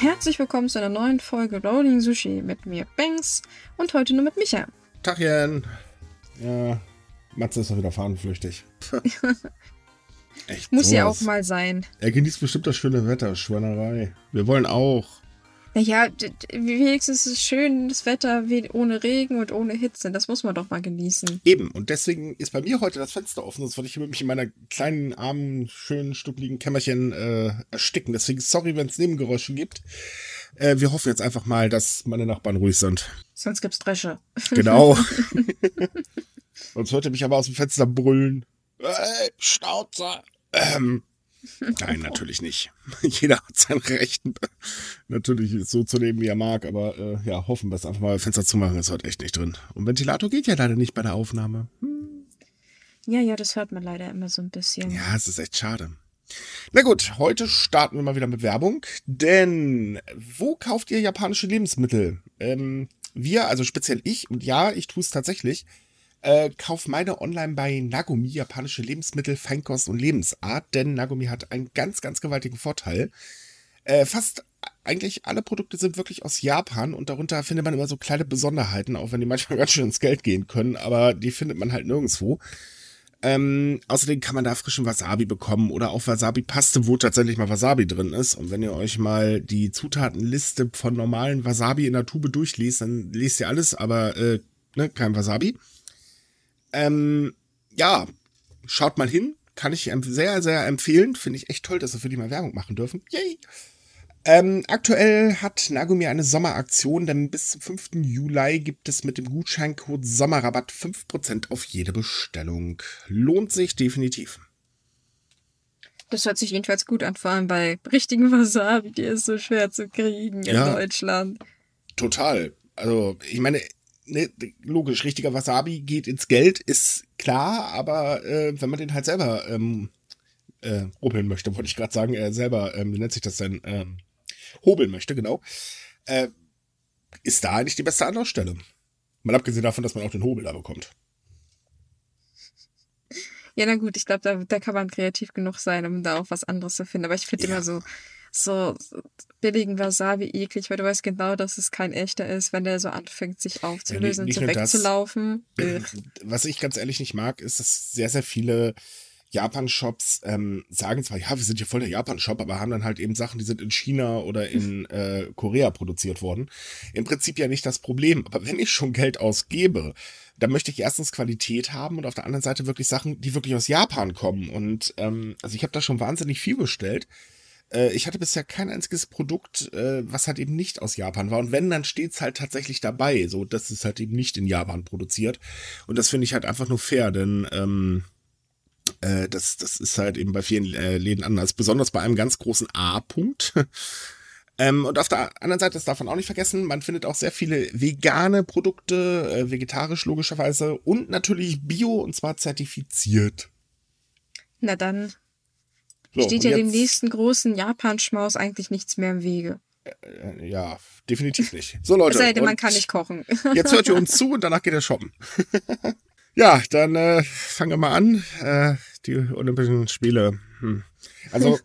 Herzlich willkommen zu einer neuen Folge Rolling Sushi mit mir, Banks, und heute nur mit Micha. Tachchen. Ja, Matze ist doch wieder fahnenflüchtig. Echt, Muss sowas. ja auch mal sein. Er genießt bestimmt das schöne Wetter, Schweinerei. Wir wollen auch. Naja, wenigstens ist es schön, das Wetter ohne Regen und ohne Hitze. Das muss man doch mal genießen. Eben. Und deswegen ist bei mir heute das Fenster offen, sonst würde ich mich in meiner kleinen, armen, schönen, stuckligen Kämmerchen äh, ersticken. Deswegen sorry, wenn es Nebengeräusche gibt. Äh, wir hoffen jetzt einfach mal, dass meine Nachbarn ruhig sind. Sonst gibt's Dresche. Genau. sonst hört ihr mich aber aus dem Fenster brüllen. Hey, Schnauzer. Ähm, Nein, natürlich nicht. Jeder hat sein Recht, natürlich so zu leben, wie er mag, aber äh, ja, hoffen wir es einfach mal, Fenster zu machen, ist heute echt nicht drin. Und Ventilator geht ja leider nicht bei der Aufnahme. Hm. Ja, ja, das hört man leider immer so ein bisschen. Ja, es ist echt schade. Na gut, heute starten wir mal wieder mit Werbung, denn wo kauft ihr japanische Lebensmittel? Ähm, wir, also speziell ich, und ja, ich tue es tatsächlich, äh, kauf meine online bei Nagomi japanische Lebensmittel, Feinkost und Lebensart, denn Nagomi hat einen ganz, ganz gewaltigen Vorteil. Äh, fast eigentlich alle Produkte sind wirklich aus Japan und darunter findet man immer so kleine Besonderheiten, auch wenn die manchmal ganz schön ins Geld gehen können, aber die findet man halt nirgendwo. Ähm, außerdem kann man da frischen Wasabi bekommen oder auch Wasabi-Paste, wo tatsächlich mal Wasabi drin ist. Und wenn ihr euch mal die Zutatenliste von normalen Wasabi in der Tube durchliest, dann lest ihr alles, aber äh, ne, kein Wasabi. Ähm, ja, schaut mal hin. Kann ich sehr, sehr empfehlen. Finde ich echt toll, dass wir für die mal Werbung machen dürfen. Yay! Ähm, aktuell hat Nagumi eine Sommeraktion, denn bis zum 5. Juli gibt es mit dem Gutscheincode Sommerrabatt 5% auf jede Bestellung. Lohnt sich definitiv. Das hört sich jedenfalls gut an, vor allem bei richtigen Wasabi, die ist so schwer zu kriegen in ja, Deutschland. Total. Also, ich meine, ne, logisch, richtiger Wasabi geht ins Geld, ist klar, aber äh, wenn man den halt selber ähm, äh, rubbeln möchte, wollte ich gerade sagen, er selber, ähm, wie nennt sich das denn, ähm, hobeln möchte, genau, äh, ist da eigentlich die beste Anlaufstelle. Mal abgesehen davon, dass man auch den Hobel da bekommt. Ja, na gut, ich glaube, da, da kann man kreativ genug sein, um da auch was anderes zu finden. Aber ich finde ja. immer so, so billigen Wasabi eklig, weil du weißt genau, dass es kein echter ist, wenn der so anfängt, sich aufzulösen ja, und so wegzulaufen. Das, was ich ganz ehrlich nicht mag, ist, dass sehr, sehr viele Japan-Shops ähm, sagen zwar, ja, wir sind hier voll der Japan-Shop, aber haben dann halt eben Sachen, die sind in China oder in äh, Korea produziert worden. Im Prinzip ja nicht das Problem. Aber wenn ich schon Geld ausgebe, dann möchte ich erstens Qualität haben und auf der anderen Seite wirklich Sachen, die wirklich aus Japan kommen. Und ähm, also ich habe da schon wahnsinnig viel bestellt. Äh, ich hatte bisher kein einziges Produkt, äh, was halt eben nicht aus Japan war. Und wenn, dann steht's halt tatsächlich dabei, so dass es halt eben nicht in Japan produziert. Und das finde ich halt einfach nur fair, denn ähm, äh, das, das ist halt eben bei vielen äh, Läden anders. Besonders bei einem ganz großen A-Punkt. ähm, und auf der anderen Seite, das darf man auch nicht vergessen, man findet auch sehr viele vegane Produkte, äh, vegetarisch logischerweise und natürlich bio und zwar zertifiziert. Na dann so, Steht ja dem nächsten großen Japan-Schmaus eigentlich nichts mehr im Wege. Äh, ja, definitiv nicht. So, Leute. Es sei denn, man kann nicht kochen. jetzt hört ihr uns zu und danach geht er shoppen. ja, dann äh, fangen wir mal an. Äh, die Olympischen Spiele. Hm. Also,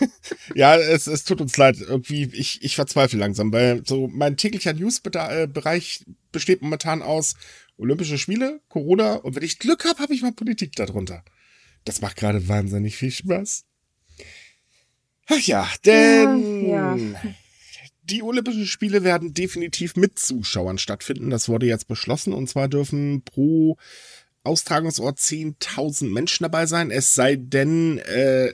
ja, es, es tut uns leid. Irgendwie, ich, ich verzweifle langsam, weil so mein täglicher News-Bereich besteht momentan aus Olympische Spiele, Corona und wenn ich Glück habe, habe ich mal Politik darunter. Das macht gerade wahnsinnig viel Spaß. Ach ja, denn ja, ja. die Olympischen Spiele werden definitiv mit Zuschauern stattfinden. Das wurde jetzt beschlossen. Und zwar dürfen pro Austragungsort 10.000 Menschen dabei sein. Es sei denn, äh,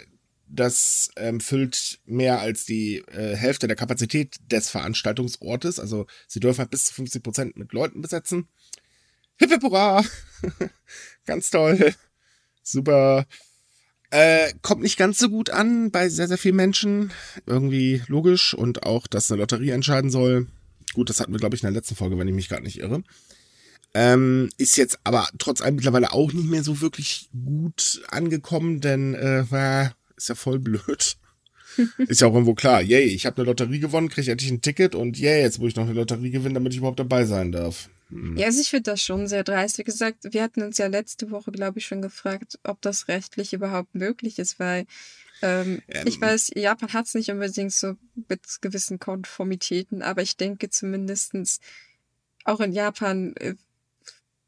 das ähm, füllt mehr als die äh, Hälfte der Kapazität des Veranstaltungsortes. Also sie dürfen halt bis zu 50 Prozent mit Leuten besetzen. Hip hip hurra! Ganz toll. Super. Äh, kommt nicht ganz so gut an bei sehr, sehr vielen Menschen. Irgendwie logisch. Und auch, dass eine Lotterie entscheiden soll. Gut, das hatten wir, glaube ich, in der letzten Folge, wenn ich mich gerade nicht irre. Ähm, ist jetzt aber trotz allem mittlerweile auch nicht mehr so wirklich gut angekommen, denn äh, ist ja voll blöd. ist ja auch irgendwo klar. Yay, ich habe eine Lotterie gewonnen, kriege endlich ein Ticket und yay, jetzt muss ich noch eine Lotterie gewinnen, damit ich überhaupt dabei sein darf. Hm. Ja, also ich finde das schon sehr dreist. Wie gesagt, wir hatten uns ja letzte Woche, glaube ich, schon gefragt, ob das rechtlich überhaupt möglich ist, weil ähm, Ähm. ich weiß, Japan hat es nicht unbedingt so mit gewissen Konformitäten, aber ich denke zumindestens auch in Japan äh,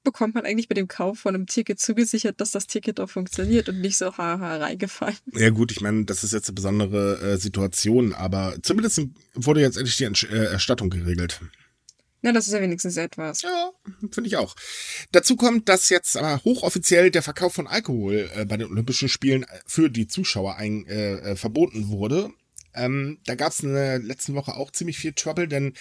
bekommt man eigentlich mit dem Kauf von einem Ticket zugesichert, dass das Ticket auch funktioniert und nicht so haha reingefallen. Ja gut, ich meine, das ist jetzt eine besondere äh, Situation, aber zumindest wurde jetzt endlich die Entsch äh, Erstattung geregelt. Na, das ist ja wenigstens etwas. Ja, finde ich auch. Dazu kommt, dass jetzt aber hochoffiziell der Verkauf von Alkohol äh, bei den Olympischen Spielen für die Zuschauer ein, äh, äh, verboten wurde. Ähm, da gab es in der letzten Woche auch ziemlich viel Trouble, denn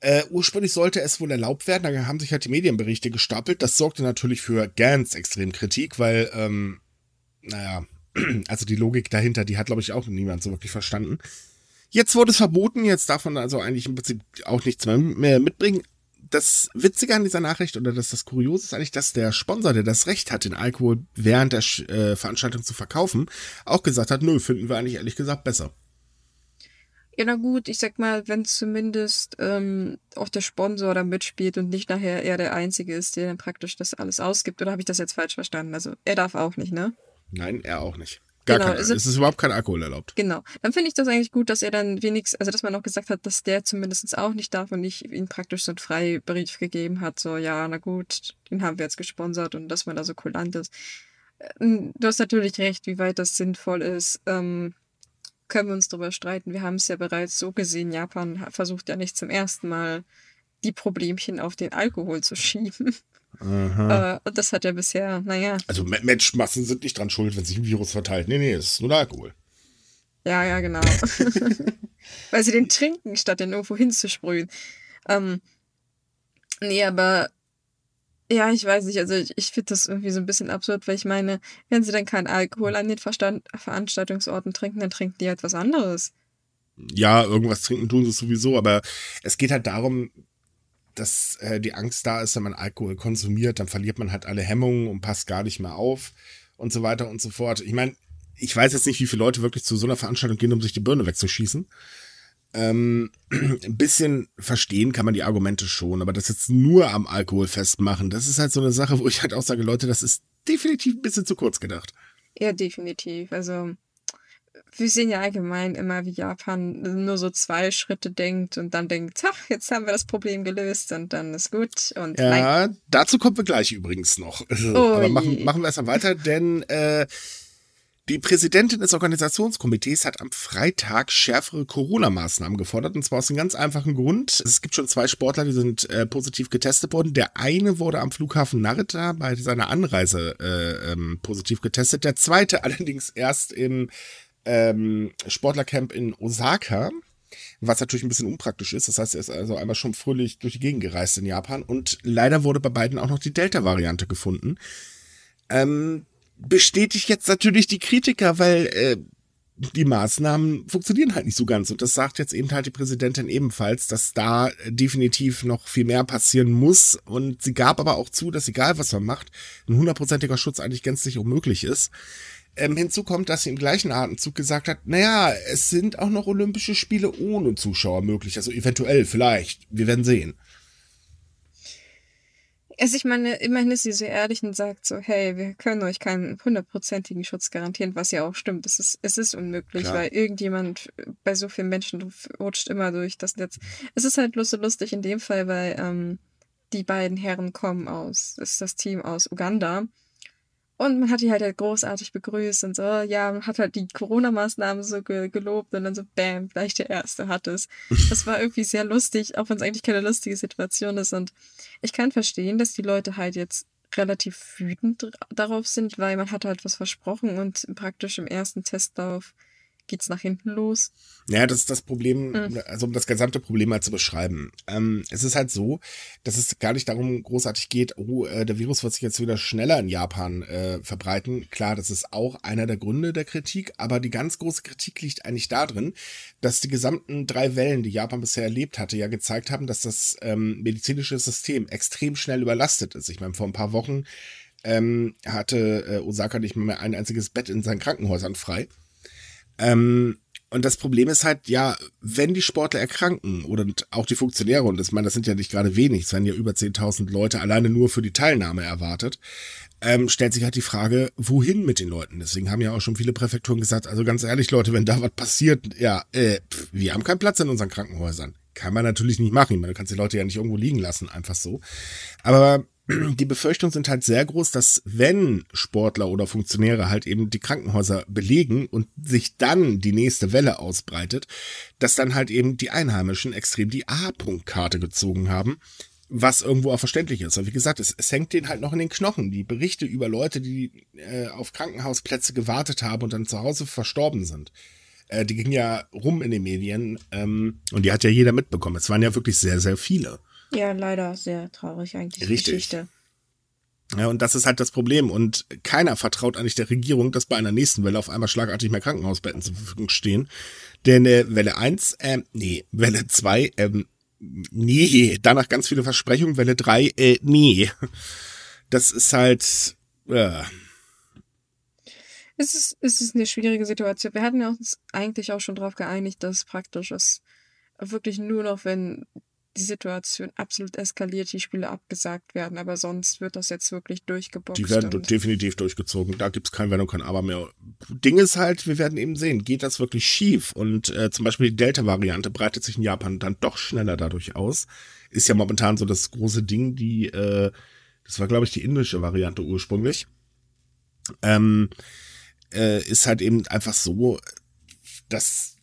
äh, ursprünglich sollte es wohl erlaubt werden. Da haben sich halt die Medienberichte gestapelt. Das sorgte natürlich für ganz extrem Kritik, weil, ähm, naja, also die Logik dahinter, die hat, glaube ich, auch niemand so wirklich verstanden. Jetzt wurde es verboten, jetzt darf man also eigentlich im Prinzip auch nichts mehr, mitbringen. Das Witzige an dieser Nachricht oder das, das Kuriose ist eigentlich, dass der Sponsor, der das Recht hat, den Alkohol während der äh, Veranstaltung zu verkaufen, auch gesagt hat, nö, finden wir eigentlich ehrlich gesagt besser. Ja, na gut, ich sag mal, wenn zumindest ähm, auch der Sponsor da mitspielt und nicht nachher er der Einzige ist, der dann praktisch das alles ausgibt. Oder habe ich das jetzt falsch verstanden? Also er darf auch nicht, ne? Nein, er auch nicht. Gar Genau, kein, also- es ist überhaupt kein Alkohol erlaubt. Genau. Dann finde ich das eigentlich gut, dass er dann wenigstens, also dass man auch gesagt hat, dass der zumindest auch nicht darf und nicht ihm praktisch so einen Freibrief gegeben hat, so, ja, na gut, den haben wir jetzt gesponsert und dass man da so kulant ist. Ähm, Du hast natürlich recht, wie weit das sinnvoll ist. Ähm, können wir uns darüber streiten. Wir haben es ja bereits so gesehen, Japan versucht ja nicht zum ersten Mal die Problemchen auf den Alkohol zu schieben. Äh, und das hat ja bisher, naja, Also Me- Menschenmassen sind nicht dran schuld, wenn sich ein Virus verteilt. Nee, nee, es ist nur der Alkohol. Ja, ja, genau. Weil sie den trinken, statt den irgendwo hinzusprühen. Ähm, nee, aber ja, ich weiß nicht, also ich, ich finde das irgendwie so ein bisschen absurd, weil ich meine, wenn sie dann keinen Alkohol an den Verstand Veranstaltungsorten trinken, dann trinken die halt was anderes. Ja, irgendwas trinken tun sie sowieso, aber es geht halt darum, dass äh, die Angst da ist, wenn man Alkohol konsumiert, dann verliert man halt alle Hemmungen und passt gar nicht mehr auf und so weiter und so fort. Ich meine, ich weiß jetzt nicht, wie viele Leute wirklich zu so einer Veranstaltung gehen, um sich die Birne wegzuschießen. Ähm, ein bisschen verstehen kann man die Argumente schon, aber das jetzt nur am Alkohol festmachen, das ist halt so eine Sache, wo ich halt auch sage, Leute, das ist definitiv ein bisschen zu kurz gedacht. Ja, definitiv. Also wir sehen ja allgemein immer, wie Japan nur so zwei Schritte denkt und dann denkt, ach, jetzt haben wir das Problem gelöst und dann ist gut. Und nein, Ja, dazu kommen wir gleich übrigens noch. Oh Aber machen, machen wir erstmal weiter, denn äh, die Präsidentin des Organisationskomitees hat am Freitag schärfere Corona-Maßnahmen gefordert, und zwar aus einem ganz einfachen Grund. Es gibt schon zwei Sportler, die sind äh, positiv getestet worden. Der eine wurde am Flughafen Narita bei seiner Anreise äh, ähm, positiv getestet. Der zweite allerdings erst im ähm, Sportlercamp in Osaka was natürlich ein bisschen unpraktisch ist. Das heißt, er ist also einmal schon fröhlich durch die Gegend gereist in Japan und leider wurde bei beiden auch noch die Delta-Variante gefunden. Ähm, bestätigt jetzt natürlich die Kritiker, weil äh, die Maßnahmen funktionieren halt nicht so ganz. Und das sagt jetzt eben halt die Präsidentin ebenfalls, dass da definitiv noch viel mehr passieren muss. Und sie gab aber auch zu, dass egal was man macht, ein hundertprozentiger Schutz eigentlich gänzlich unmöglich ist. Ähm, hinzu kommt, dass sie im gleichen Atemzug gesagt hat, naja, es sind auch noch Olympische Spiele ohne Zuschauer möglich. Also eventuell, vielleicht. Wir werden sehen. Also ich meine, immerhin ist sie so ehrlich und sagt so, hey, wir können euch keinen hundertprozentigen Schutz garantieren, was ja auch stimmt. Es ist, es ist unmöglich, Klar. weil irgendjemand bei so vielen Menschen rutscht immer durch das Netz. Es ist halt bloß so lustig in dem Fall, weil ähm, die beiden Herren kommen aus, ist das Team aus Uganda. Und man hat die halt, halt großartig begrüßt und so, ja, man hat halt die Corona-Maßnahmen so ge gelobt und dann so, bam, gleich der Erste hat es. Das war irgendwie sehr lustig, auch wenn es eigentlich keine lustige Situation ist. Und ich kann verstehen, dass die Leute halt jetzt relativ wütend darauf sind, weil man hat halt was versprochen und praktisch im ersten Testlauf geht's nach hinten los. Ja, das ist das Problem, Mhm. also um das gesamte Problem mal zu beschreiben. Ähm, es ist halt so, dass es gar nicht darum großartig geht, oh, äh, der Virus wird sich jetzt wieder schneller in Japan äh, verbreiten. Klar, das ist auch einer der Gründe der Kritik, aber die ganz große Kritik liegt eigentlich darin, dass die gesamten drei Wellen, die Japan bisher erlebt hatte, ja gezeigt haben, dass das ähm, medizinische System extrem schnell überlastet ist. Ich meine, vor ein paar Wochen ähm, hatte äh, Osaka nicht mehr ein einziges Bett in seinen Krankenhäusern frei. Ähm, Und das Problem ist halt, ja, wenn die Sportler erkranken oder auch die Funktionäre, und das, ich meine, das sind ja nicht gerade wenig, es werden ja über 10.000 Leute alleine nur für die Teilnahme erwartet, ähm, stellt sich halt die Frage, wohin mit den Leuten? Deswegen haben ja auch schon viele Präfekturen gesagt, also ganz ehrlich, Leute, wenn da was passiert, ja, äh, pff, wir haben keinen Platz in unseren Krankenhäusern. Kann man natürlich nicht machen. Ich meine, du kannst die Leute ja nicht irgendwo liegen lassen, einfach so. Aber die Befürchtungen sind halt sehr groß, dass wenn Sportler oder Funktionäre halt eben die Krankenhäuser belegen und sich dann die nächste Welle ausbreitet, dass dann halt eben die Einheimischen extrem die A-Punkt-Karte gezogen haben, was irgendwo auch verständlich ist. Aber wie gesagt, es, es hängt denen halt noch in den Knochen. Die Berichte über Leute, die äh, auf Krankenhausplätze gewartet haben und dann zu Hause verstorben sind, äh, die gingen ja rum in den Medien ähm, und die hat ja jeder mitbekommen. Es waren ja wirklich sehr, sehr viele. Ja, leider sehr traurig eigentlich. Richtig. Geschichte. Ja, und das ist halt das Problem. Und keiner vertraut eigentlich der Regierung, dass bei einer nächsten Welle auf einmal schlagartig mehr Krankenhausbetten zur Verfügung stehen. Denn äh, Welle 1, ähm, nee, Welle 2, ähm, nee, danach ganz viele Versprechungen, Welle 3, äh, nee. Das ist halt, äh. Es ist, es ist eine schwierige Situation. Wir hatten uns eigentlich auch schon darauf geeinigt, dass praktisch es wirklich nur noch, wenn die Situation absolut eskaliert, die Spiele abgesagt werden. Aber sonst wird das jetzt wirklich durchgeboxt. Die werden definitiv durchgezogen. Da gibt es kein Wenn und kein Aber mehr. Ding ist halt, wir werden eben sehen, geht das wirklich schief? Und äh, zum Beispiel die Delta-Variante breitet sich in Japan dann doch schneller dadurch aus. Ist ja momentan so das große Ding, die, äh, das war, glaube ich, die indische Variante ursprünglich. Ähm, äh, ist halt eben einfach so, das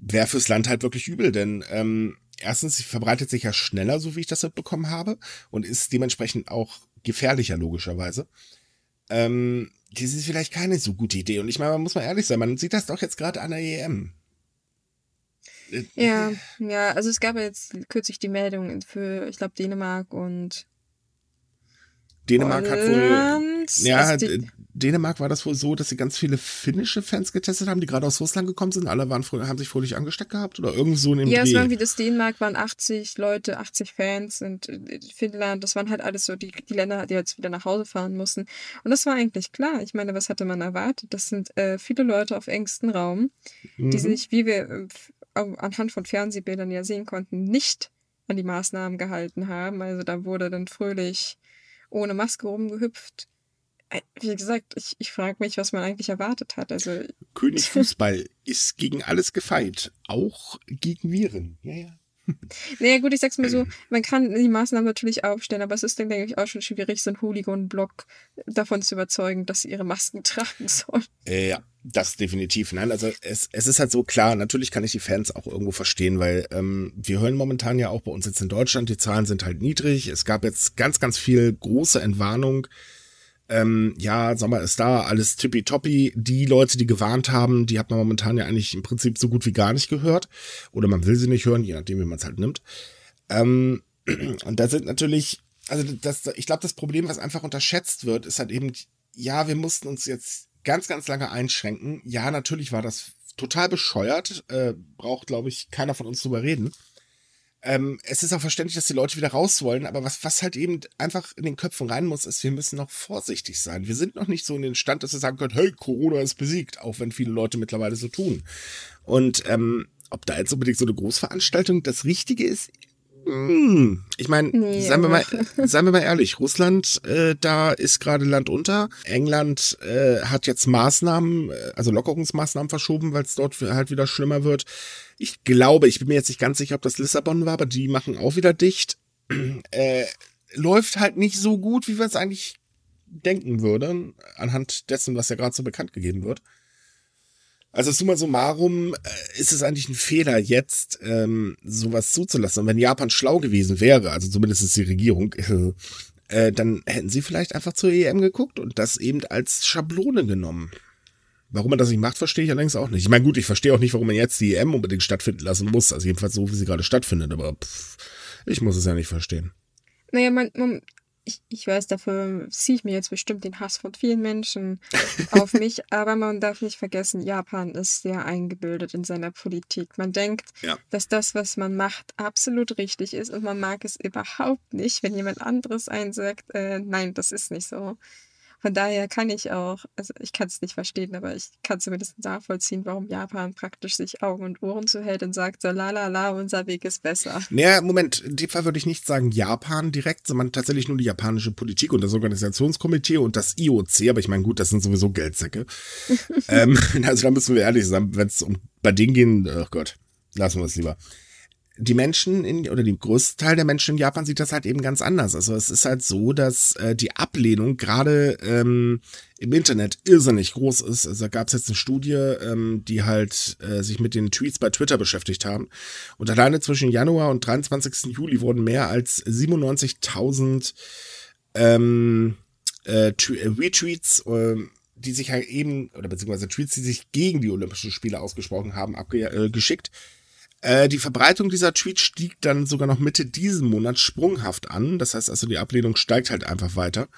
wäre fürs Land halt wirklich übel, denn ähm, erstens, sie verbreitet sich ja schneller, so wie ich das mitbekommen habe, und ist dementsprechend auch gefährlicher, logischerweise. Ähm, das ist vielleicht keine so gute Idee. Und ich meine, man muss mal ehrlich sein, man sieht das doch jetzt gerade an der EM. Äh, ja, ja, also es gab jetzt kürzlich die Meldung für, ich glaube, Dänemark und Dänemark hat wohl. Ja, also die, Dänemark war das wohl so, dass sie ganz viele finnische Fans getestet haben, die gerade aus Russland gekommen sind. Alle waren haben sich fröhlich angesteckt gehabt oder irgend so in dem Ja, es waren wie das Dänemark, waren 80 Leute, 80 Fans und Finnland, das waren halt alles so die, die Länder, die jetzt wieder nach Hause fahren mussten. Und das war eigentlich klar. Ich meine, was hatte man erwartet? Das sind äh, viele Leute auf engstem Raum, mhm. die sich, wie wir äh, anhand von Fernsehbildern ja sehen konnten, nicht an die Maßnahmen gehalten haben. Also da wurde dann fröhlich ohne Maske rumgehüpft äh, wie gesagt, ich, ich frage mich, was man eigentlich erwartet hat. Also, König Fußball ist gegen alles gefeit, auch gegen Viren. Ja, ja. Naja, gut, ich sag's mal so, man kann die Maßnahmen natürlich aufstellen, aber es ist dann, denke ich, auch schon schwierig, so einen Hooligan-Block davon zu überzeugen, dass sie ihre Masken tragen sollen. Äh, ja, das definitiv. Nein, also es, es ist halt so klar, natürlich kann ich die Fans auch irgendwo verstehen, weil ähm, wir hören momentan ja auch bei uns jetzt in Deutschland, die Zahlen sind halt niedrig. Es gab jetzt ganz, ganz viel große Entwarnung ähm, ja, Sommer ist da, alles tippitoppi. Die Leute, die gewarnt haben, die hat man momentan ja eigentlich im Prinzip so gut wie gar nicht gehört. Oder man will sie nicht hören, je nachdem, wie man es halt nimmt. Ähm, und da sind natürlich, also das, ich glaube, das Problem, was einfach unterschätzt wird, ist halt eben, ja, wir mussten uns jetzt ganz, ganz lange einschränken. Ja, natürlich war das total bescheuert. Äh, braucht, glaube ich, keiner von uns drüber reden. Ähm, es ist auch verständlich, dass die Leute wieder raus wollen, aber was, was halt eben einfach in den Köpfen rein muss, ist, wir müssen noch vorsichtig sein. Wir sind noch nicht so in den Stand, dass wir sagen können, hey, Corona ist besiegt, auch wenn viele Leute mittlerweile so tun. Und ähm, ob da jetzt unbedingt so eine Großveranstaltung das Richtige ist, ich meine, nee, seien wir mal, seien wir mal ehrlich, Russland, äh, da ist gerade Land unter. England äh, hat jetzt Maßnahmen, äh, also Lockerungsmaßnahmen verschoben, weil es dort halt wieder schlimmer wird. Ich glaube, ich bin mir jetzt nicht ganz sicher, ob das Lissabon war, aber die machen auch wieder dicht. Äh, läuft halt nicht so gut, wie wir es eigentlich denken würden, anhand dessen, was ja gerade so bekannt gegeben wird. Also summa summarum äh, ist es eigentlich ein Fehler, jetzt ähm, sowas zuzulassen. Und wenn Japan schlau gewesen wäre, also zumindest die Regierung, äh, dann hätten sie vielleicht einfach zur EM geguckt und das eben als Schablone genommen. Warum man das nicht macht, verstehe ich allerdings auch nicht. Ich meine, gut, ich verstehe auch nicht, warum man jetzt die EM unbedingt stattfinden lassen muss. Also jedenfalls so, wie sie gerade stattfindet, aber pff, ich muss es ja nicht verstehen. Naja, man, man, ich, ich weiß, dafür ziehe ich mir jetzt bestimmt den Hass von vielen Menschen auf mich, aber man darf nicht vergessen, Japan ist sehr eingebildet in seiner Politik. Man denkt, ja. dass das, was man macht, absolut richtig ist und man mag es überhaupt nicht, wenn jemand anderes einen sagt, äh, nein, das ist nicht so. Von daher kann ich auch, also ich kann es nicht verstehen, aber ich kann zumindest nachvollziehen, warum Japan praktisch sich Augen und Ohren zuhält und sagt so, la la la, unser Weg ist besser. Naja, Moment, in dem Fall würde ich nicht sagen Japan direkt, sondern tatsächlich nur die japanische Politik und das Organisationskomitee und das IOC, aber ich meine, gut, das sind sowieso Geldsäcke. ähm, also da müssen wir ehrlich sein, wenn es um bei denen gehen, oh Gott, lassen wir es lieber die Menschen in, oder die größte Teil der Menschen in Japan sieht das halt eben ganz anders. Also es ist halt so, dass äh, die Ablehnung gerade ähm, im Internet irrsinnig groß ist. Also da gab es jetzt eine Studie, ähm, die halt äh, sich mit den Tweets bei Twitter beschäftigt haben. Und alleine zwischen Januar und 23. Juli wurden mehr als 97.000 ähm, äh, Retweets äh, die sich halt eben, oder beziehungsweise Tweets, die sich gegen die Olympischen Spiele ausgesprochen haben, abgeschickt. Äh, äh, die Verbreitung dieser Tweets stieg dann sogar noch Mitte diesen Monats sprunghaft an. Das heißt also, die Ablehnung steigt halt einfach weiter.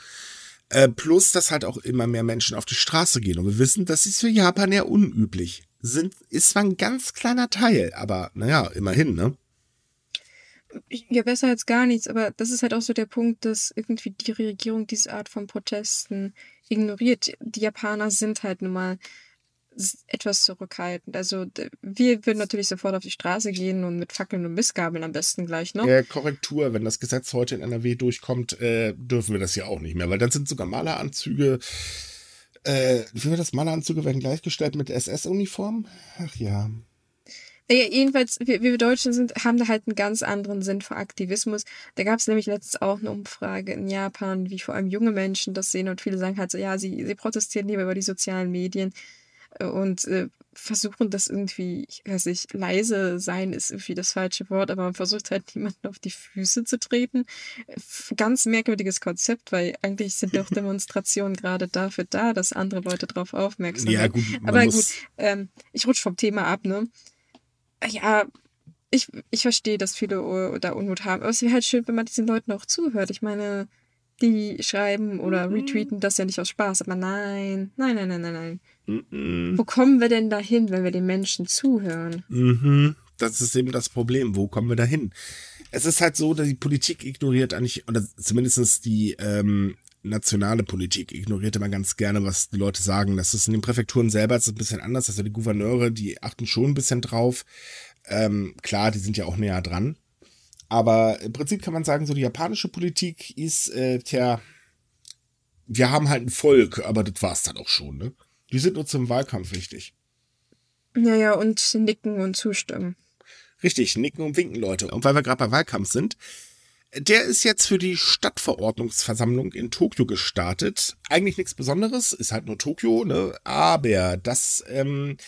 Äh, plus, dass halt auch immer mehr Menschen auf die Straße gehen. Und wir wissen, das ist für Japan ja unüblich. Sind, ist zwar ein ganz kleiner Teil, aber naja, immerhin, ne? Ja, besser als gar nichts, aber das ist halt auch so der Punkt, dass irgendwie die Regierung diese Art von Protesten ignoriert. Die Japaner sind halt nun mal etwas zurückhaltend. Also wir würden natürlich sofort auf die Straße gehen und mit Fackeln und Missgabeln am besten gleich noch. Äh, Korrektur, wenn das Gesetz heute in NRW durchkommt, äh, dürfen wir das ja auch nicht mehr, weil dann sind sogar Maleranzüge, äh, wie wird das, Maleranzüge werden gleichgestellt mit SS-Uniform? Ach ja. Ja, jedenfalls, wir, wir Deutschen sind, haben da halt einen ganz anderen Sinn für Aktivismus. Da gab es nämlich letztens auch eine Umfrage in Japan, wie vor allem junge Menschen das sehen und viele sagen halt so, ja, sie, sie protestieren lieber über die sozialen Medien und äh, versuchen das irgendwie, ich weiß nicht, leise sein ist irgendwie das falsche Wort, aber man versucht halt niemanden auf die Füße zu treten. Ganz merkwürdiges Konzept, weil eigentlich sind doch Demonstrationen gerade dafür da, dass andere Leute darauf aufmerksam ja, gut, Aber gut, ähm, ich rutsche vom Thema ab, ne? Ja, ich, ich verstehe, dass viele da Unmut haben, aber es wäre halt schön, wenn man diesen Leuten auch zuhört. Ich meine, die schreiben oder mhm. retweeten das ja nicht aus Spaß, aber nein, nein, nein, nein, nein, nein. Mhm. Wo kommen wir denn dahin, wenn wir den Menschen zuhören? Mhm. Das ist eben das Problem. Wo kommen wir dahin? Es ist halt so, dass die Politik ignoriert eigentlich, oder zumindest die ähm, nationale Politik ignoriert immer ganz gerne, was die Leute sagen. Das ist in den Präfekturen selber ist ein bisschen anders. Also die Gouverneure, die achten schon ein bisschen drauf. Ähm, klar, die sind ja auch näher dran. Aber im Prinzip kann man sagen, so die japanische Politik ist, äh, tja, wir haben halt ein Volk, aber das war's dann auch schon, ne? Die sind nur zum Wahlkampf wichtig. Ja, ja, und nicken und zustimmen. Richtig, nicken und winken, Leute. Und weil wir gerade bei Wahlkampf sind, der ist jetzt für die Stadtverordnungsversammlung in Tokio gestartet. Eigentlich nichts Besonderes, ist halt nur Tokio, ne? Aber das, ähm,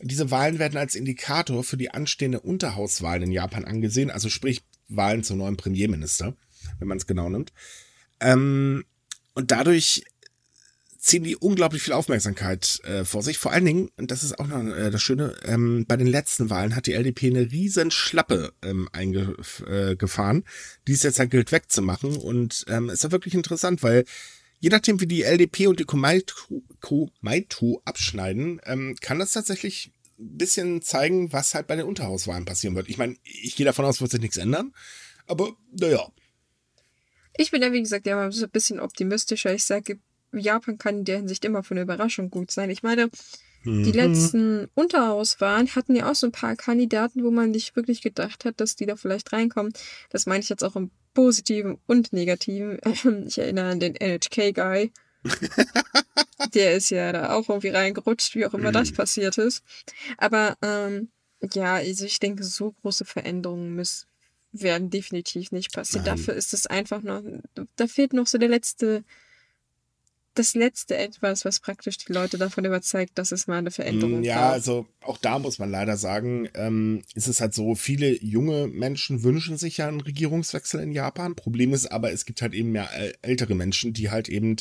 diese Wahlen werden als Indikator für die anstehende Unterhauswahlen in Japan angesehen, also sprich Wahlen zum neuen Premierminister, wenn man es genau nimmt. Ähm, und dadurch ziehen die unglaublich viel Aufmerksamkeit äh, vor sich. Vor allen Dingen, und das ist auch noch äh, das Schöne, ähm, bei den letzten Wahlen hat die LDP eine riesen Schlappe ähm, eingefahren, äh, die es jetzt halt gilt wegzumachen. Und ähm, ist ja wirklich interessant, weil je nachdem, wie die LDP und die Komaito abschneiden, ähm, kann das tatsächlich ein bisschen zeigen, was halt bei den Unterhauswahlen passieren wird. Ich meine, ich gehe davon aus, wird sich nichts ändern, aber naja. Ich bin ja, wie gesagt, ja mal so ein bisschen optimistischer. Ich sage, Japan kann in der Hinsicht immer für eine Überraschung gut sein. Ich meine, die mhm. letzten Unterhauswahlen hatten ja auch so ein paar Kandidaten, wo man nicht wirklich gedacht hat, dass die da vielleicht reinkommen. Das meine ich jetzt auch im Positiven und Negativen. Ich erinnere an den NHK-Guy. der ist ja da auch irgendwie reingerutscht, wie auch immer das mhm. passiert ist. Aber ähm, ja, also ich denke, so große Veränderungen müssen werden definitiv nicht passieren. Nein. Dafür ist es einfach noch, da fehlt noch so der letzte das letzte etwas, was praktisch die Leute davon überzeugt, dass es mal eine Veränderung Ja, gab. also auch da muss man leider sagen, ähm, ist es halt so, viele junge Menschen wünschen sich ja einen Regierungswechsel in Japan. Problem ist aber, es gibt halt eben mehr ältere Menschen, die halt eben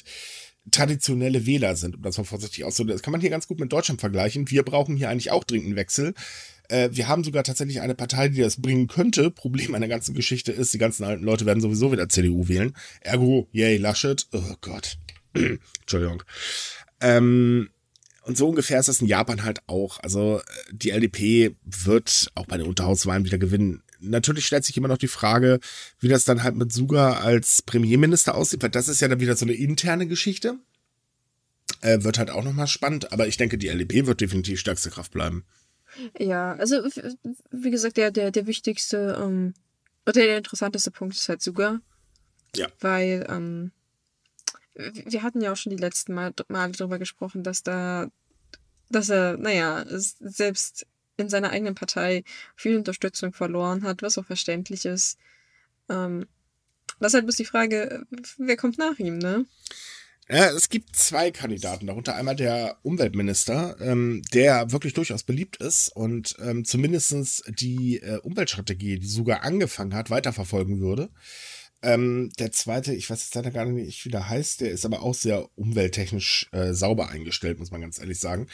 traditionelle Wähler sind, um das mal vorsichtig auszudrücken. Das kann man hier ganz gut mit Deutschland vergleichen. Wir brauchen hier eigentlich auch dringend einen Wechsel. Äh, wir haben sogar tatsächlich eine Partei, die das bringen könnte. Problem an der ganzen Geschichte ist, die ganzen alten Leute werden sowieso wieder CDU wählen. Ergo, yay, Laschet. Oh Gott. Entschuldigung. Ähm, und so ungefähr ist das in Japan halt auch. Also äh, die LDP wird auch bei den Unterhauswahlen wieder gewinnen. Natürlich stellt sich immer noch die Frage, wie das dann halt mit Suga als Premierminister aussieht, weil das ist ja dann wieder so eine interne Geschichte. Äh, wird halt auch nochmal spannend, aber ich denke, die LEB wird definitiv stärkste Kraft bleiben. Ja, also wie gesagt, der, der, der wichtigste ähm, oder der interessanteste Punkt ist halt Suga. Ja. Weil ähm, wir hatten ja auch schon die letzten Mal, Mal darüber gesprochen, dass da, dass er, naja, selbst in seiner eigenen Partei viel Unterstützung verloren hat, was auch verständlich ist. Ähm, das ist halt bloß die Frage, wer kommt nach ihm, ne? Ja, es gibt zwei Kandidaten, darunter einmal der Umweltminister, ähm, der wirklich durchaus beliebt ist und ähm, zumindest die äh, Umweltstrategie, die sogar angefangen hat, weiterverfolgen würde. Ähm, der zweite, ich weiß jetzt leider gar nicht, wie der heißt, der ist aber auch sehr umwelttechnisch äh, sauber eingestellt, muss man ganz ehrlich sagen.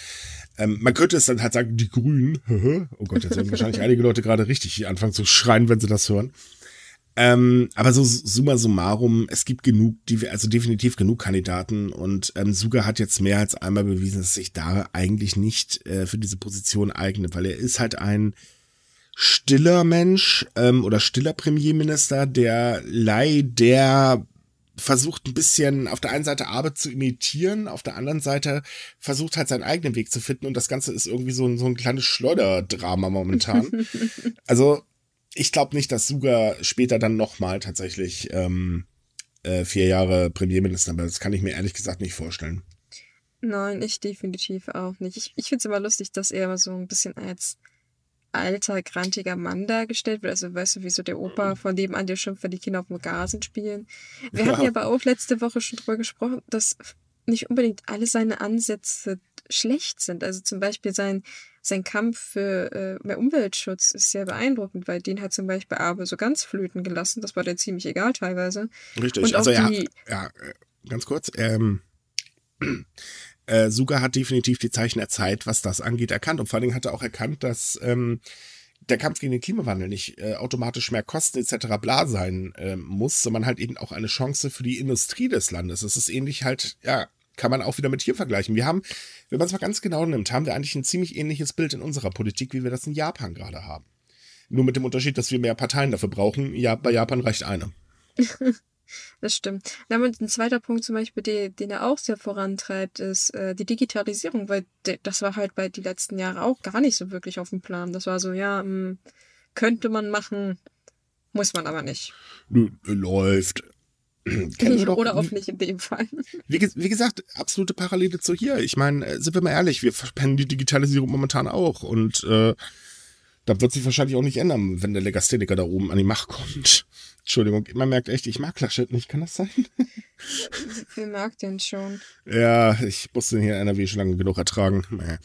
Ähm, man könnte es dann halt sagen, die Grünen, oh Gott, jetzt werden wahrscheinlich einige Leute gerade richtig anfangen zu schreien, wenn sie das hören. Ähm, aber so summa summarum, es gibt genug, also definitiv genug Kandidaten und ähm, Suga hat jetzt mehr als einmal bewiesen, dass sich da eigentlich nicht äh, für diese Position eignet, weil er ist halt ein stiller Mensch ähm, oder stiller Premierminister, der leider versucht ein bisschen auf der einen Seite Arbeit zu imitieren, auf der anderen Seite versucht halt seinen eigenen Weg zu finden und das Ganze ist irgendwie so ein, so ein kleines Schleuderdrama momentan. also ich glaube nicht, dass Suga später dann nochmal tatsächlich ähm, äh, vier Jahre Premierminister wird. Das kann ich mir ehrlich gesagt nicht vorstellen. Nein, ich definitiv auch nicht. Ich, ich finde es immer lustig, dass er so ein bisschen als alter, grantiger Mann dargestellt wird. Also weißt du, wie so der Opa von nebenan, der schimpft, wenn die Kinder auf dem Gasen spielen. Wir ja. hatten ja aber auch letzte Woche schon drüber gesprochen, dass nicht unbedingt alle seine Ansätze schlecht sind. Also zum Beispiel sein sein Kampf für äh, mehr Umweltschutz ist sehr beeindruckend, weil den hat zum Beispiel Abe so ganz flöten gelassen. Das war dir ziemlich egal teilweise. Richtig, Und also ja, ja, äh, ganz kurz. Ähm, äh, Suga hat definitiv die Zeichen der Zeit, was das angeht, erkannt. Und vor allen Dingen hat er auch erkannt, dass ähm, der Kampf gegen den Klimawandel nicht äh, automatisch mehr Kosten etc. bla sein äh, muss, sondern halt eben auch eine Chance für die Industrie des Landes. Es ist ähnlich halt, ja, kann man auch wieder mit hier vergleichen. Wir haben, wenn man es mal ganz genau nimmt, haben wir eigentlich ein ziemlich ähnliches Bild in unserer Politik, wie wir das in Japan gerade haben. Nur mit dem Unterschied, dass wir mehr Parteien dafür brauchen. Ja, bei Japan reicht eine. Das stimmt. Dann ein zweiter Punkt zum Beispiel, den, den er auch sehr vorantreibt, ist äh, die Digitalisierung, weil de, das war halt bei die letzten Jahre auch gar nicht so wirklich auf dem Plan. Das war so, ja, mh, hm, könnte man machen, muss man aber nicht. Läuft. Oder auch nicht in dem Fall. Wie, wie, gesagt, absolute Parallele zu hier. Ich meine, äh, sind wir mal ehrlich, wir verpennen die Digitalisierung momentan auch. Und äh, da wird sich wahrscheinlich auch nicht ändern, wenn der Legastheniker da oben an die Macht kommt. Entschuldigung, man merkt echt, ich mag Laschet nicht, kann das sein? Wer mag den schon? Ja, ich musste den hier in NRW schon lange genug ertragen. Naja.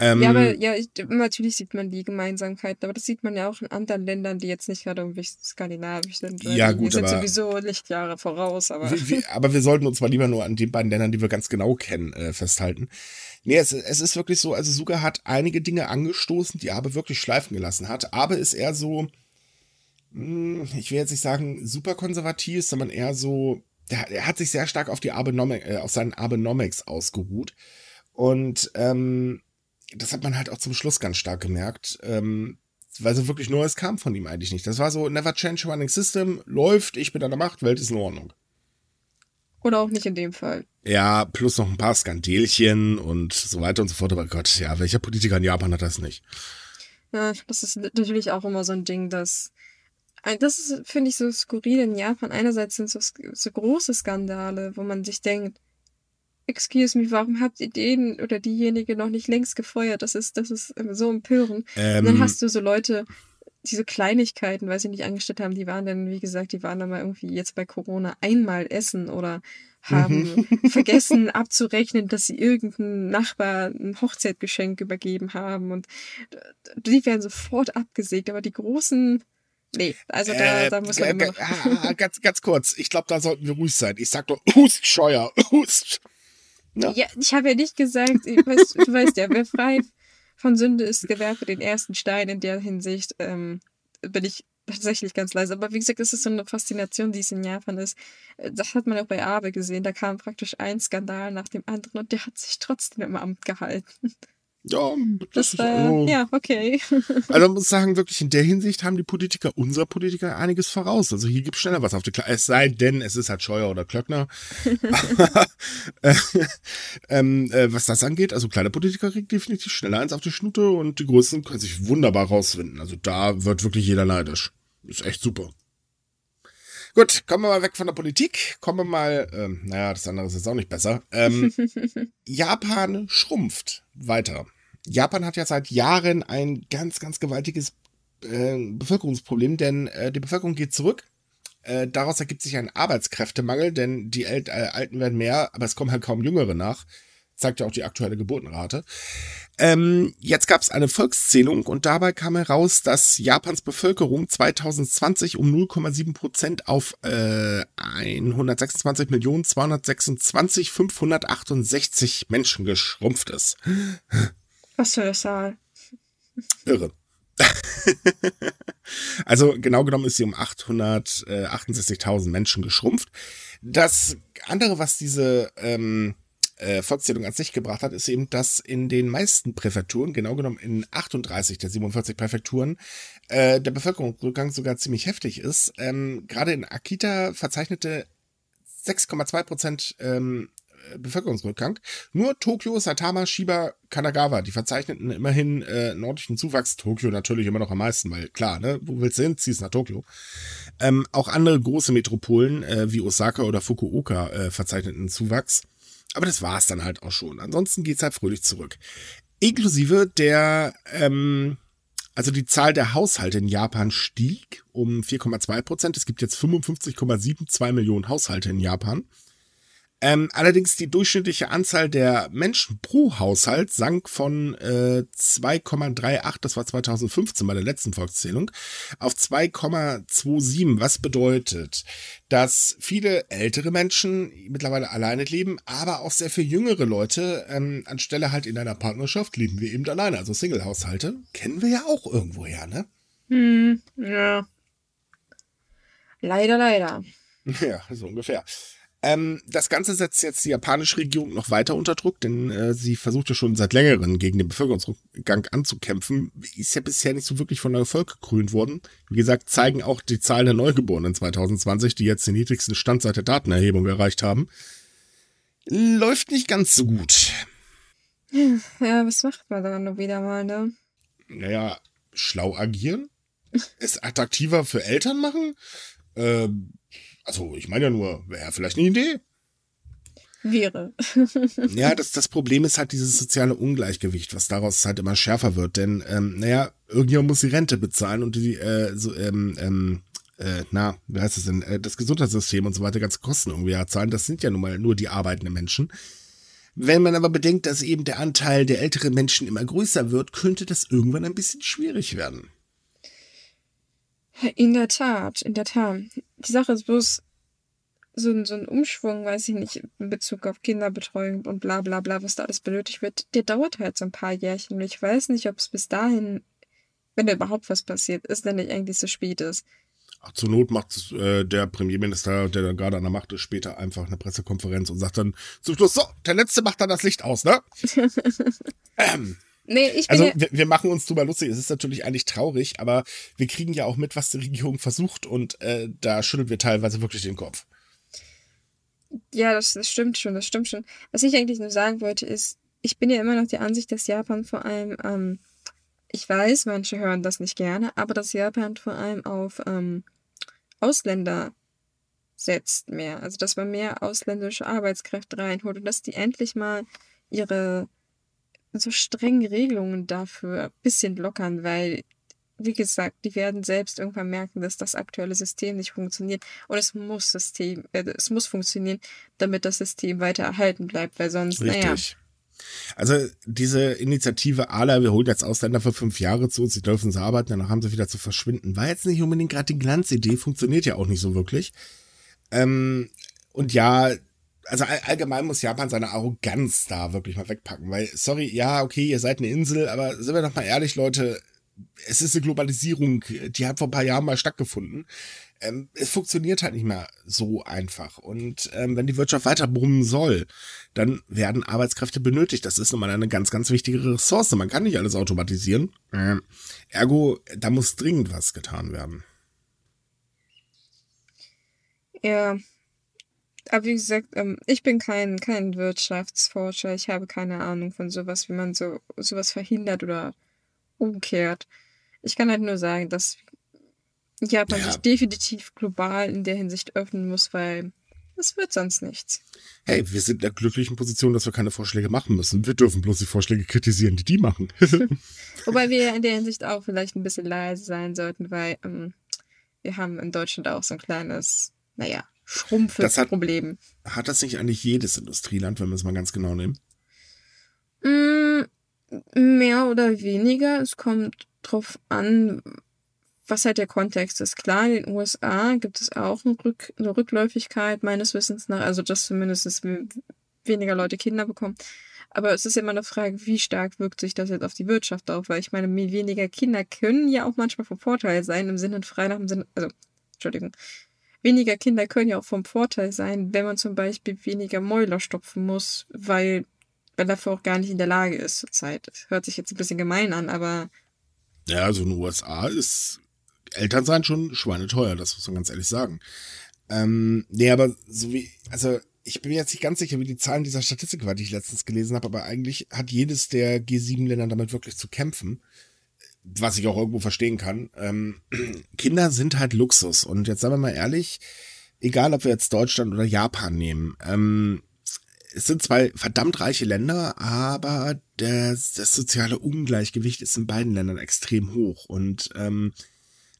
Ähm, ja, aber ja, ich, natürlich sieht man die Gemeinsamkeiten, aber das sieht man ja auch in anderen Ländern, die jetzt nicht gerade irgendwie skandinavisch sind. Ja, gut, die sind sowieso Lichtjahre voraus. Aber wir, wir, aber wir sollten uns mal lieber nur an den beiden Ländern, die wir ganz genau kennen, äh, festhalten. Nee, es, es ist wirklich so, also Suga hat einige Dinge angestoßen, die Abe wirklich schleifen gelassen hat. Abe ist eher so, ich will jetzt nicht sagen super konservativ, sondern eher so, der, er hat sich sehr stark auf die Abenomic, äh, auf seinen Abenomics ausgeruht. Und ähm, das hat man halt auch zum Schluss ganz stark gemerkt, ähm, weil so wirklich Neues kam von ihm eigentlich nicht. Das war so, never change running system, läuft, ich bin an der Macht, Welt ist in Ordnung. Oder auch nicht in dem Fall. Ja, plus noch ein paar Skandelchen und so weiter und so fort. Aber Gott, ja, welcher Politiker in Japan hat das nicht? Ja, das ist natürlich auch immer so ein Ding, dass das ist, finde ich, so skurril in Japan. Einerseits sind so, so große Skandale, wo man sich denkt, excuse me, warum habt ihr den oder diejenige noch nicht längst gefeuert? Das ist, das ist so empörend. Ähm, und dann ähm. hast du so Leute, diese Kleinigkeiten, weil sie nicht angestellt haben, die waren dann, wie gesagt, die waren dann mal irgendwie jetzt bei Corona einmal essen oder haben mhm. vergessen abzurechnen, dass sie irgendeinem Nachbar ein Hochzeitgeschenk übergeben haben und die werden sofort abgesägt, aber die großen Nee, also da, äh, da muss man äh, immer noch... ganz, ganz kurz, ich glaube, da sollten wir ruhig sein. Ich sag doch, Hust, Scheuer, Hust. Ja, ja ich habe ja nicht gesagt, weiß, du weißt ja, wer frei von Sünde ist, gewerfe den ersten Stein. In der Hinsicht ähm, bin ich tatsächlich ganz leise. Aber wie gesagt, das ist so eine Faszination, die es in Japan ist. Das hat man auch bei Abe gesehen. Da kam praktisch ein Skandal nach dem anderen und der hat sich trotzdem im Amt gehalten. Ja, das, das war, also, ja, okay. also man muss sagen, wirklich in der Hinsicht haben die Politiker, unsere Politiker, einiges voraus. Also hier gibt es schneller was auf die Klasse. Es sei denn, es ist halt Scheuer oder Klöckner. äh, ähm, äh, was das angeht, also kleine Politiker kriegen definitiv schneller eins auf die Schnute und die Größten können sich wunderbar rausfinden. Also da wird wirklich jeder neidisch. Ist echt super. Gut, kommen wir mal weg von der Politik. Kommen wir mal, ähm, naja, das andere ist jetzt auch nicht besser. Ähm, Japan schrumpft weiter. Japan hat ja seit Jahren ein ganz, ganz gewaltiges äh, Bevölkerungsproblem, denn äh, die Bevölkerung geht zurück. Äh, daraus ergibt sich ein Arbeitskräftemangel, denn die El äh, Alten werden mehr, aber es kommen halt kaum Jüngere nach zeigt ja auch die aktuelle Geburtenrate. Ähm, jetzt gab es eine Volkszählung und dabei kam heraus, dass Japans Bevölkerung 2020 um 0,7 Prozent auf äh, 126 Millionen 226 568 Menschen geschrumpft ist. Was für eine Zahl. Irre. also genau genommen ist sie um 868.000 Menschen geschrumpft. Das andere, was diese ähm, äh, Volkszählung an sich gebracht hat, ist eben, dass in den meisten Präfekturen, genau genommen in 38 der 47 Präfekturen, äh, der Bevölkerungsrückgang sogar ziemlich heftig ist. Ähm, Gerade in Akita verzeichnete 6,2 Prozent ähm, Bevölkerungsrückgang. Nur Tokio, Saitama, Shiba, Kanagawa, die verzeichneten immerhin äh, nordischen Zuwachs. Tokio natürlich immer noch am meisten, weil klar, ne, wo willst du hin? Ziehst nach Tokio. Ähm, auch andere große Metropolen äh, wie Osaka oder Fukuoka äh, verzeichneten Zuwachs. Aber das war es dann halt auch schon. Ansonsten geht es halt fröhlich zurück. Inklusive der, ähm, also die Zahl der Haushalte in Japan stieg um 4,2 Prozent. Es gibt jetzt 55,72 Millionen Haushalte in Japan. Ähm, allerdings die durchschnittliche Anzahl der Menschen pro Haushalt sank von äh, 2,38, das war 2015 bei der letzten Volkszählung, auf 2,27. Was bedeutet, dass viele ältere Menschen mittlerweile alleine leben, aber auch sehr viel jüngere Leute ähm, anstelle halt in einer Partnerschaft leben wir eben alleine. Also Single-Haushalte kennen wir ja auch irgendwoher, ne? Hm, ja. Leider, leider. Ja, so ungefähr. Ähm, das Ganze setzt jetzt die japanische Regierung noch weiter unter Druck, denn äh, sie versucht ja schon seit längerem gegen den Bevölkerungsrückgang anzukämpfen. Ist ja bisher nicht so wirklich von Erfolg gekrönt worden. Wie gesagt, zeigen auch die Zahlen der Neugeborenen 2020, die jetzt den niedrigsten Stand seit der Datenerhebung erreicht haben. Läuft nicht ganz so gut. Ja, was macht man dann noch wieder mal, ne? Naja, schlau agieren? es attraktiver für Eltern machen? Ähm, also, ich meine ja nur, wäre vielleicht eine Idee. Wäre. ja, das, das Problem ist halt dieses soziale Ungleichgewicht, was daraus halt immer schärfer wird. Denn, ähm, naja, irgendjemand muss die Rente bezahlen und die, äh, so, ähm, ähm, äh, na, wie heißt das denn, äh, das Gesundheitssystem und so weiter, ganze Kosten irgendwie ja zahlen. Das sind ja nun mal nur die arbeitenden Menschen. Wenn man aber bedenkt, dass eben der Anteil der älteren Menschen immer größer wird, könnte das irgendwann ein bisschen schwierig werden. In der Tat, in der Tat. Die Sache ist bloß, so ein, so ein Umschwung, weiß ich nicht, in Bezug auf Kinderbetreuung und bla bla bla, was da alles benötigt wird, der dauert halt so ein paar Jährchen. Und ich weiß nicht, ob es bis dahin, wenn da überhaupt was passiert ist, dann nicht eigentlich so spät ist. Ach, zur Not macht äh, der Premierminister, der da gerade an der Macht ist, später einfach eine Pressekonferenz und sagt dann zum Schluss, so, der Letzte macht dann das Licht aus, ne? ähm. Nee, ich bin also wir, wir, machen uns drüber lustig. Es ist natürlich eigentlich traurig, aber wir kriegen ja auch mit, was die Regierung versucht und äh, da schütteln wir teilweise wirklich den Kopf. Ja, das, das stimmt schon, das stimmt schon. Was ich eigentlich nur sagen wollte, ist, ich bin ja immer noch der Ansicht, dass Japan vor allem, ähm, ich weiß, manche hören das nicht gerne, aber dass Japan vor allem auf ähm, Ausländer setzt mehr. Also dass man mehr ausländische Arbeitskräfte reinholt und dass die endlich mal ihre so strengen Regelungen dafür ein bisschen lockern, weil, wie gesagt, die werden selbst irgendwann merken, dass das aktuelle System nicht funktioniert. Und es muss System, äh, es muss funktionieren, damit das System weiter erhalten bleibt, weil sonst, Richtig. naja. Also diese Initiative ALA, wir holen jetzt Ausländer für fünf Jahre zu uns, sie dürfen sie arbeiten, danach haben sie wieder zu verschwinden, war jetzt nicht unbedingt gerade die Glanzidee, funktioniert ja auch nicht so wirklich. Ähm, und ja, also all, allgemein muss Japan seine Arroganz da wirklich mal wegpacken, weil, sorry, ja, okay, ihr seid eine Insel, aber sind wir doch mal ehrlich, Leute, es ist eine Globalisierung, die hat vor ein paar Jahren mal stattgefunden. ähm, es funktioniert halt nicht mehr so einfach. Und ähm, wenn die Wirtschaft weiter brummen soll, dann werden Arbeitskräfte benötigt. Das ist nun mal eine ganz, ganz wichtige Ressource. Man kann nicht alles automatisieren. Ähm, ergo, da muss dringend was getan werden. Ja, aber wie gesagt, ähm, ich bin kein, kein Wirtschaftsforscher. Ich habe keine Ahnung von sowas, wie man so sowas verhindert oder umkehrt. Ich kann halt nur sagen, dass Japan ja. sich definitiv global in der Hinsicht öffnen muss, weil es wird sonst nichts. Hey, wir sind in der glücklichen Position, dass wir keine Vorschläge machen müssen. Wir dürfen bloß die Vorschläge kritisieren, die die machen. Wobei wir in der Hinsicht auch vielleicht ein bisschen leise sein sollten, weil ähm, wir haben in Deutschland auch so ein kleines, naja, schrumpfes hat, Problem. Hat das nicht eigentlich jedes Industrieland, wenn wir es mal ganz genau nehmen? Mm, mehr oder weniger. Es kommt drauf an, was halt der Kontext ist. Klar, in den USA gibt es auch eine, Rück eine Rückläufigkeit meines Wissens nach, also dass zumindest weniger Leute Kinder bekommen. Aber es ist immer eine Frage, wie stark wirkt sich das jetzt auf die Wirtschaft auf? Weil ich meine, weniger Kinder können ja auch manchmal vom Vorteil sein, im Sinne frei nach dem Sinne, also, Entschuldigung, weniger Kinder können ja auch vom Vorteil sein, wenn man zum Beispiel weniger Mäuler stopfen muss, weil, weil dafür auch gar nicht in der Lage ist zurzeit. Das hört sich jetzt ein bisschen gemein an, aber. Ja, also in den USA ist Elternsein schon schweineteuer, das muss man ganz ehrlich sagen. Ähm, nee, aber so wie, also ich bin mir jetzt nicht ganz sicher, wie die Zahlen dieser Statistik war, die ich letztens gelesen habe, aber eigentlich hat jedes der G7-Länder damit wirklich zu kämpfen, was ich auch irgendwo verstehen kann. Ähm, Kinder sind halt Luxus und jetzt sagen wir mal ehrlich, egal ob wir jetzt Deutschland oder Japan nehmen, ähm, es sind zwei verdammt reiche Länder, aber das, das soziale Ungleichgewicht ist in beiden Ländern extrem hoch und ähm,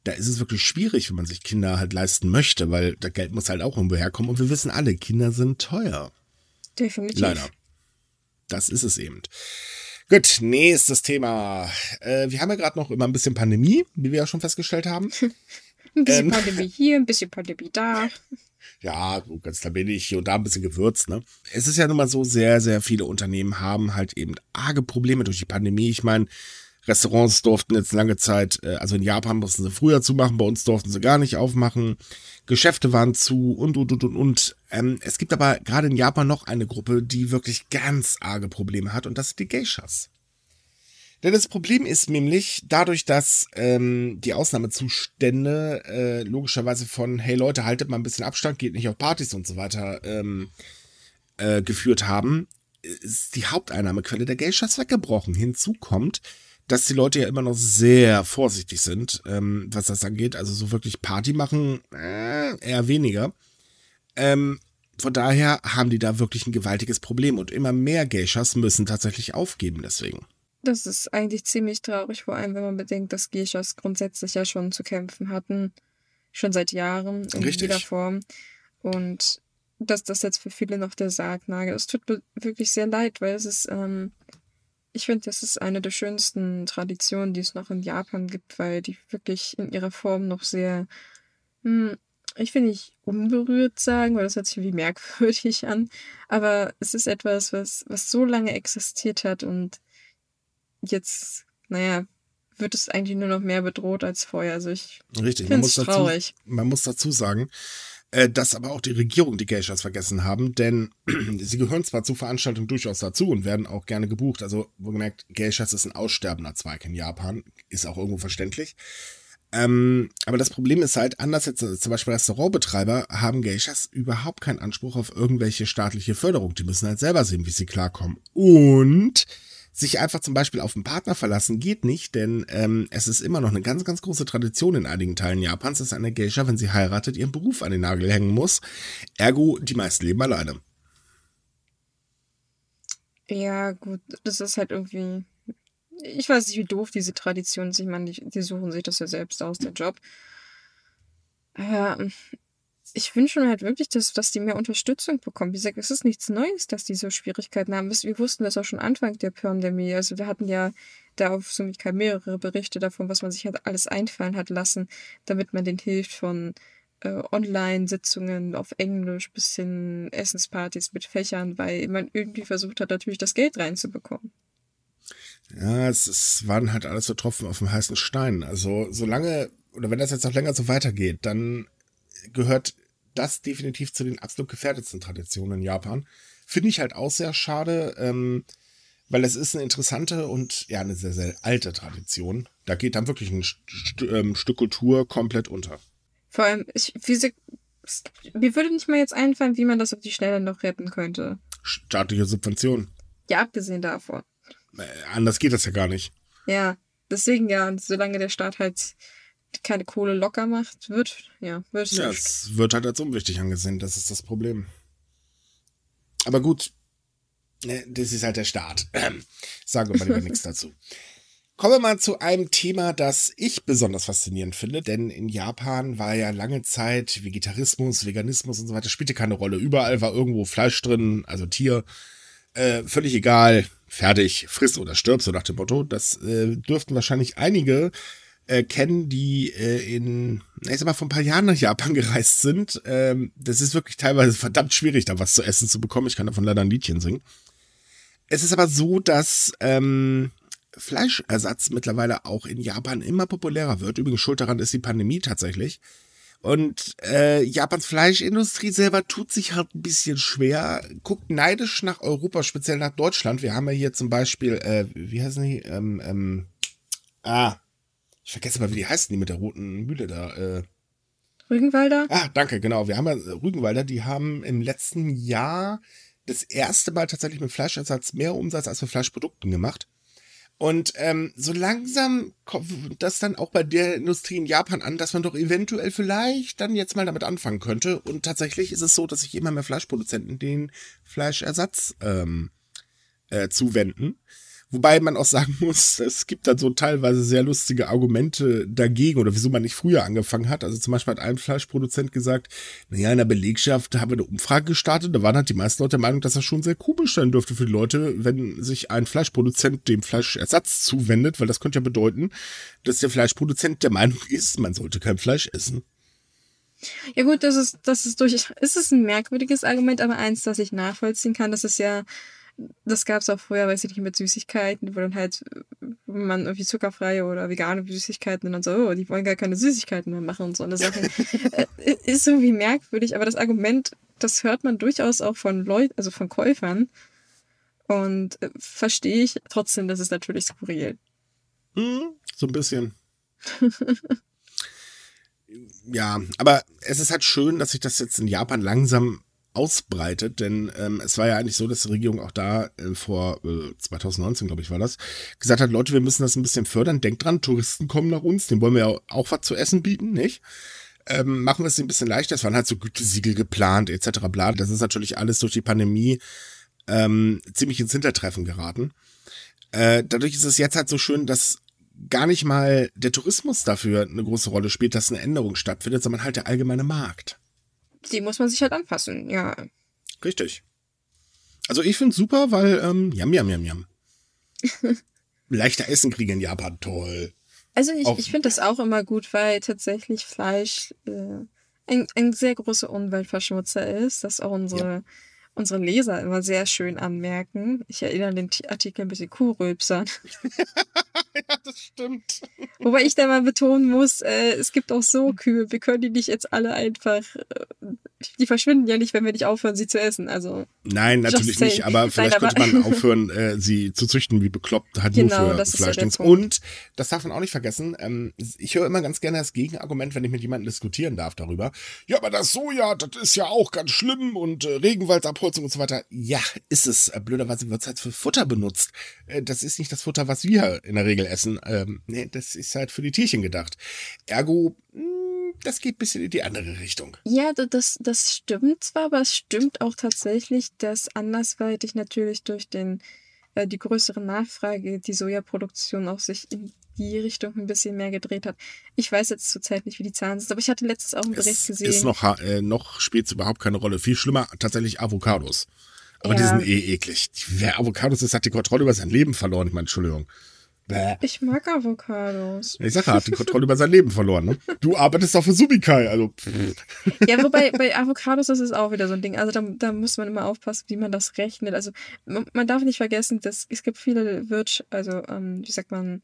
da ist es wirklich schwierig, wenn man sich Kinder halt leisten möchte, weil das Geld muss halt auch irgendwo herkommen. Und wir wissen alle, Kinder sind teuer. Definitiv. Leider. Das ist es eben. Gut, nächstes Thema. Äh, wir haben ja gerade noch immer ein bisschen Pandemie, wie wir ja schon festgestellt haben. ein bisschen ähm, Pandemie hier, ein bisschen Pandemie da. Ja, ganz da bin ich hier und da ein bisschen gewürzt, ne? Es ist ja nun mal so, sehr, sehr viele Unternehmen haben halt eben arge Probleme durch die Pandemie. Ich meine, Restaurants durften jetzt lange Zeit, äh, also in Japan mussten sie früher zumachen, bei uns durften sie gar nicht aufmachen. Geschäfte waren zu und, und, und, und, und. Ähm, es gibt aber gerade in Japan noch eine Gruppe, die wirklich ganz arge Probleme hat und das sind die Geishas. Denn das Problem ist nämlich, dadurch, dass ähm, die Ausnahmezustände äh, logischerweise von, hey Leute, haltet mal ein bisschen Abstand, geht nicht auf Partys und so weiter ähm, äh, geführt haben, ist die Haupteinnahmequelle der Geishas weggebrochen. Hinzu kommt, dass die Leute ja immer noch sehr vorsichtig sind, ähm, was das angeht. Also so wirklich Party machen, äh, eher weniger. Ähm, von daher haben die da wirklich ein gewaltiges Problem und immer mehr Geishas müssen tatsächlich aufgeben deswegen. Das ist eigentlich ziemlich traurig, vor allem wenn man bedenkt, dass Geishas grundsätzlich ja schon zu kämpfen hatten, schon seit Jahren in Richtig. jeder Form. Und dass das jetzt für viele noch der Sargnagel ist, tut mir wirklich sehr leid, weil es ist ähm, ich finde, das ist eine der schönsten Traditionen, die es noch in Japan gibt, weil die wirklich in ihrer Form noch sehr, hm, ich will nicht unberührt sagen, weil das hört sich wie merkwürdig an, aber es ist etwas, was, was so lange existiert hat und jetzt, naja, wird es eigentlich nur noch mehr bedroht als vorher. Also ich finde es traurig. Man muss dazu sagen, äh, dass aber auch die Regierung die Geishas vergessen haben, denn sie gehören zwar zu Veranstaltungen durchaus dazu und werden auch gerne gebucht. Also, wo gemerkt, Geishas ist ein aussterbender Zweig in Japan, ist auch irgendwo verständlich. Ähm, aber das Problem ist halt, anders als zum Beispiel Restaurantbetreiber, haben Geishas überhaupt keinen Anspruch auf irgendwelche staatliche Förderung. Die müssen halt selber sehen, wie sie klarkommen. Und sich einfach zum Beispiel auf einen Partner verlassen geht nicht, denn ähm, es ist immer noch eine ganz, ganz große Tradition in einigen Teilen Japans, dass eine Geisha, wenn sie heiratet, ihren Beruf an den Nagel hängen muss. Ergo, die meisten leben alleine. Ja, gut, das ist halt irgendwie. Ich weiß nicht, wie doof diese Tradition ist. Ich meine, die, die suchen sich das ja selbst aus, der Job. Aber ich wünsche mir halt wirklich, dass, dass die mehr Unterstützung bekommen. Wie gesagt, es ist nichts Neues, dass die so Schwierigkeiten haben. Wir wussten das auch schon Anfang der Pandemie. Also wir hatten ja da auf Sumika mehrere Berichte davon, was man sich halt alles einfallen hat lassen, damit man denen hilft von äh, Online-Sitzungen auf Englisch bis hin Essenspartys mit Fächern, weil man irgendwie versucht hat, natürlich das Geld reinzubekommen. Ja, es, es waren halt alles so Tropfen auf dem heißen Stein. Also solange, oder wenn das jetzt noch länger so weitergeht, dann gehört das definitiv zu den absolut gefährdetsten Traditionen in Japan. Finde ich halt auch sehr schade, ähm, weil es ist eine interessante und ja, eine sehr, sehr alte Tradition. Da geht dann wirklich ein St St ähm, Stück Kultur komplett unter. Vor allem, ich, wie, mir würde nicht mal jetzt einfallen, wie man das auf die Schnelle noch retten könnte. Staatliche Subvention. Ja, abgesehen davon. Äh, anders geht das ja gar nicht. Ja, deswegen ja, und solange der Staat halt keine Kohle locker macht, wird, ja, wird Ja, es wird halt als unwichtig angesehen, das ist das Problem. Aber gut, äh, das ist halt der Staat. Sagen wir mal lieber nichts dazu. Kommen wir mal zu einem Thema, das ich besonders faszinierend finde, denn in Japan war ja lange Zeit Vegetarismus, Veganismus und so weiter, spielte keine Rolle. Überall war irgendwo Fleisch drin, also Tier. Äh, völlig egal, fertig, friss oder stirb, so nach dem Motto. Das äh, dürften wahrscheinlich einige äh, kennen, die äh, in, ich sag mal, vor ein paar Jahren nach Japan gereist sind. Ähm, das ist wirklich teilweise verdammt schwierig, da was zu essen zu bekommen. Ich kann davon leider ein Liedchen singen. Es ist aber so, dass ähm, Fleischersatz mittlerweile auch in Japan immer populärer wird. Übrigens schuld daran ist die Pandemie tatsächlich. Und äh, Japans Fleischindustrie selber tut sich halt ein bisschen schwer, guckt neidisch nach Europa, speziell nach Deutschland. Wir haben ja hier zum Beispiel, äh, wie heißen die? Ähm, ähm, ah, ich vergesse mal, wie die heißen, die mit der roten Mühle da. Äh. Rügenwalder? Ah, danke, genau. Wir haben ja Rügenwalder, die haben im letzten Jahr das erste Mal tatsächlich mit Fleischersatz mehr Umsatz als mit Fleischprodukten gemacht. Und ähm, so langsam kommt das dann auch bei der Industrie in Japan an, dass man doch eventuell vielleicht dann jetzt mal damit anfangen könnte. Und tatsächlich ist es so, dass sich immer mehr Fleischproduzenten den Fleischersatz ähm, äh, zuwenden. Wobei man auch sagen muss, es gibt dann so teilweise sehr lustige Argumente dagegen oder wieso man nicht früher angefangen hat. Also zum Beispiel hat ein Fleischproduzent gesagt, naja, in der Belegschaft haben wir eine Umfrage gestartet. Da waren halt die meisten Leute der Meinung, dass das schon sehr komisch sein dürfte für die Leute, wenn sich ein Fleischproduzent dem Fleischersatz zuwendet, weil das könnte ja bedeuten, dass der Fleischproduzent der Meinung ist, man sollte kein Fleisch essen. Ja gut, das ist, das ist durch, ist es ein merkwürdiges Argument, aber eins, das ich nachvollziehen kann, das ist ja das gab es auch früher, weiß ich nicht, mit Süßigkeiten, wo dann halt man irgendwie zuckerfreie oder vegane Süßigkeiten und dann so, oh, die wollen gar keine Süßigkeiten mehr machen und so eine Sache. Äh, ist irgendwie merkwürdig, aber das Argument, das hört man durchaus auch von Leuten, also von Käufern. Und äh, verstehe ich trotzdem, das ist natürlich skurril. Hm, so ein bisschen. ja, aber es ist halt schön, dass sich das jetzt in Japan langsam ausbreitet, denn ähm, es war ja eigentlich so, dass die Regierung auch da äh, vor äh, 2019, glaube ich, war das, gesagt hat, Leute, wir müssen das ein bisschen fördern. Denkt dran, Touristen kommen nach uns, denen wollen wir ja auch was zu essen bieten, nicht? Ähm, machen wir es ein bisschen leichter. Es waren halt so Gütesiegel geplant, etc. bla. Das ist natürlich alles durch die Pandemie ähm, ziemlich ins Hintertreffen geraten. Äh, dadurch ist es jetzt halt so schön, dass gar nicht mal der Tourismus dafür eine große Rolle spielt, dass eine Änderung stattfindet, sondern halt der allgemeine Markt die muss man sich halt anpassen, ja. Richtig. Also ich finde es super, weil, ähm, jam, jam, jam, jam. Leichter Essen kriegen in Japan, toll. Also ich, ich finde das auch immer gut, weil tatsächlich Fleisch äh, ein, ein sehr großer Umweltverschmutzer ist, dass auch unsere, ja. Unsere Leser immer sehr schön anmerken. Ich erinnere an den Artikel ein bisschen Kuhrülpsern. ja, das stimmt. Wobei ich da mal betonen muss, äh, es gibt auch so Kühe, wir können die nicht jetzt alle einfach, äh, die verschwinden ja nicht, wenn wir nicht aufhören, sie zu essen. Also Nein, natürlich nicht, aber vielleicht Nein, aber könnte man aufhören, äh, sie zu züchten, wie bekloppt, halt genau, nur für Fleischdings. Ja Und, das darf man auch nicht vergessen, ähm, ich höre immer ganz gerne das Gegenargument, wenn ich mit jemandem diskutieren darf darüber. Ja, aber das Soja, das ist ja auch ganz schlimm und äh, Regenwaldsabholzung und so weiter. Ja, ist es. Äh, blöderweise wird es halt für Futter benutzt. Äh, das ist nicht das Futter, was wir in der Regel essen. Ähm, nee, das ist halt für die Tierchen gedacht. Ergo, hm, das geht ein bisschen in die andere Richtung. Ja, das, das stimmt zwar, aber es stimmt auch tatsächlich, dass andersweitig natürlich durch den, äh, die größere Nachfrage die Sojaproduktion auch sich in die Richtung ein bisschen mehr gedreht hat. Ich weiß jetzt zurzeit nicht, wie die Zahlen sind, aber ich hatte letztens auch einen Bericht es gesehen. Ist noch, äh, noch spielt es überhaupt keine Rolle. Viel schlimmer tatsächlich Avocados. Aber ja. die sind eh eklig. Wer Avocados ist, hat die Kontrolle über sein Leben verloren. Ich meine, Entschuldigung. Bäh. Ich mag Avocados. Ich sag, er hat die Kontrolle über sein Leben verloren. Ne? Du arbeitest doch für Subikai, also. Ja, wobei bei Avocados ist auch wieder so ein Ding. Also da, da muss man immer aufpassen, wie man das rechnet. Also man, man darf nicht vergessen, dass es gibt viele Wirtsch, also ähm, wie sagt man,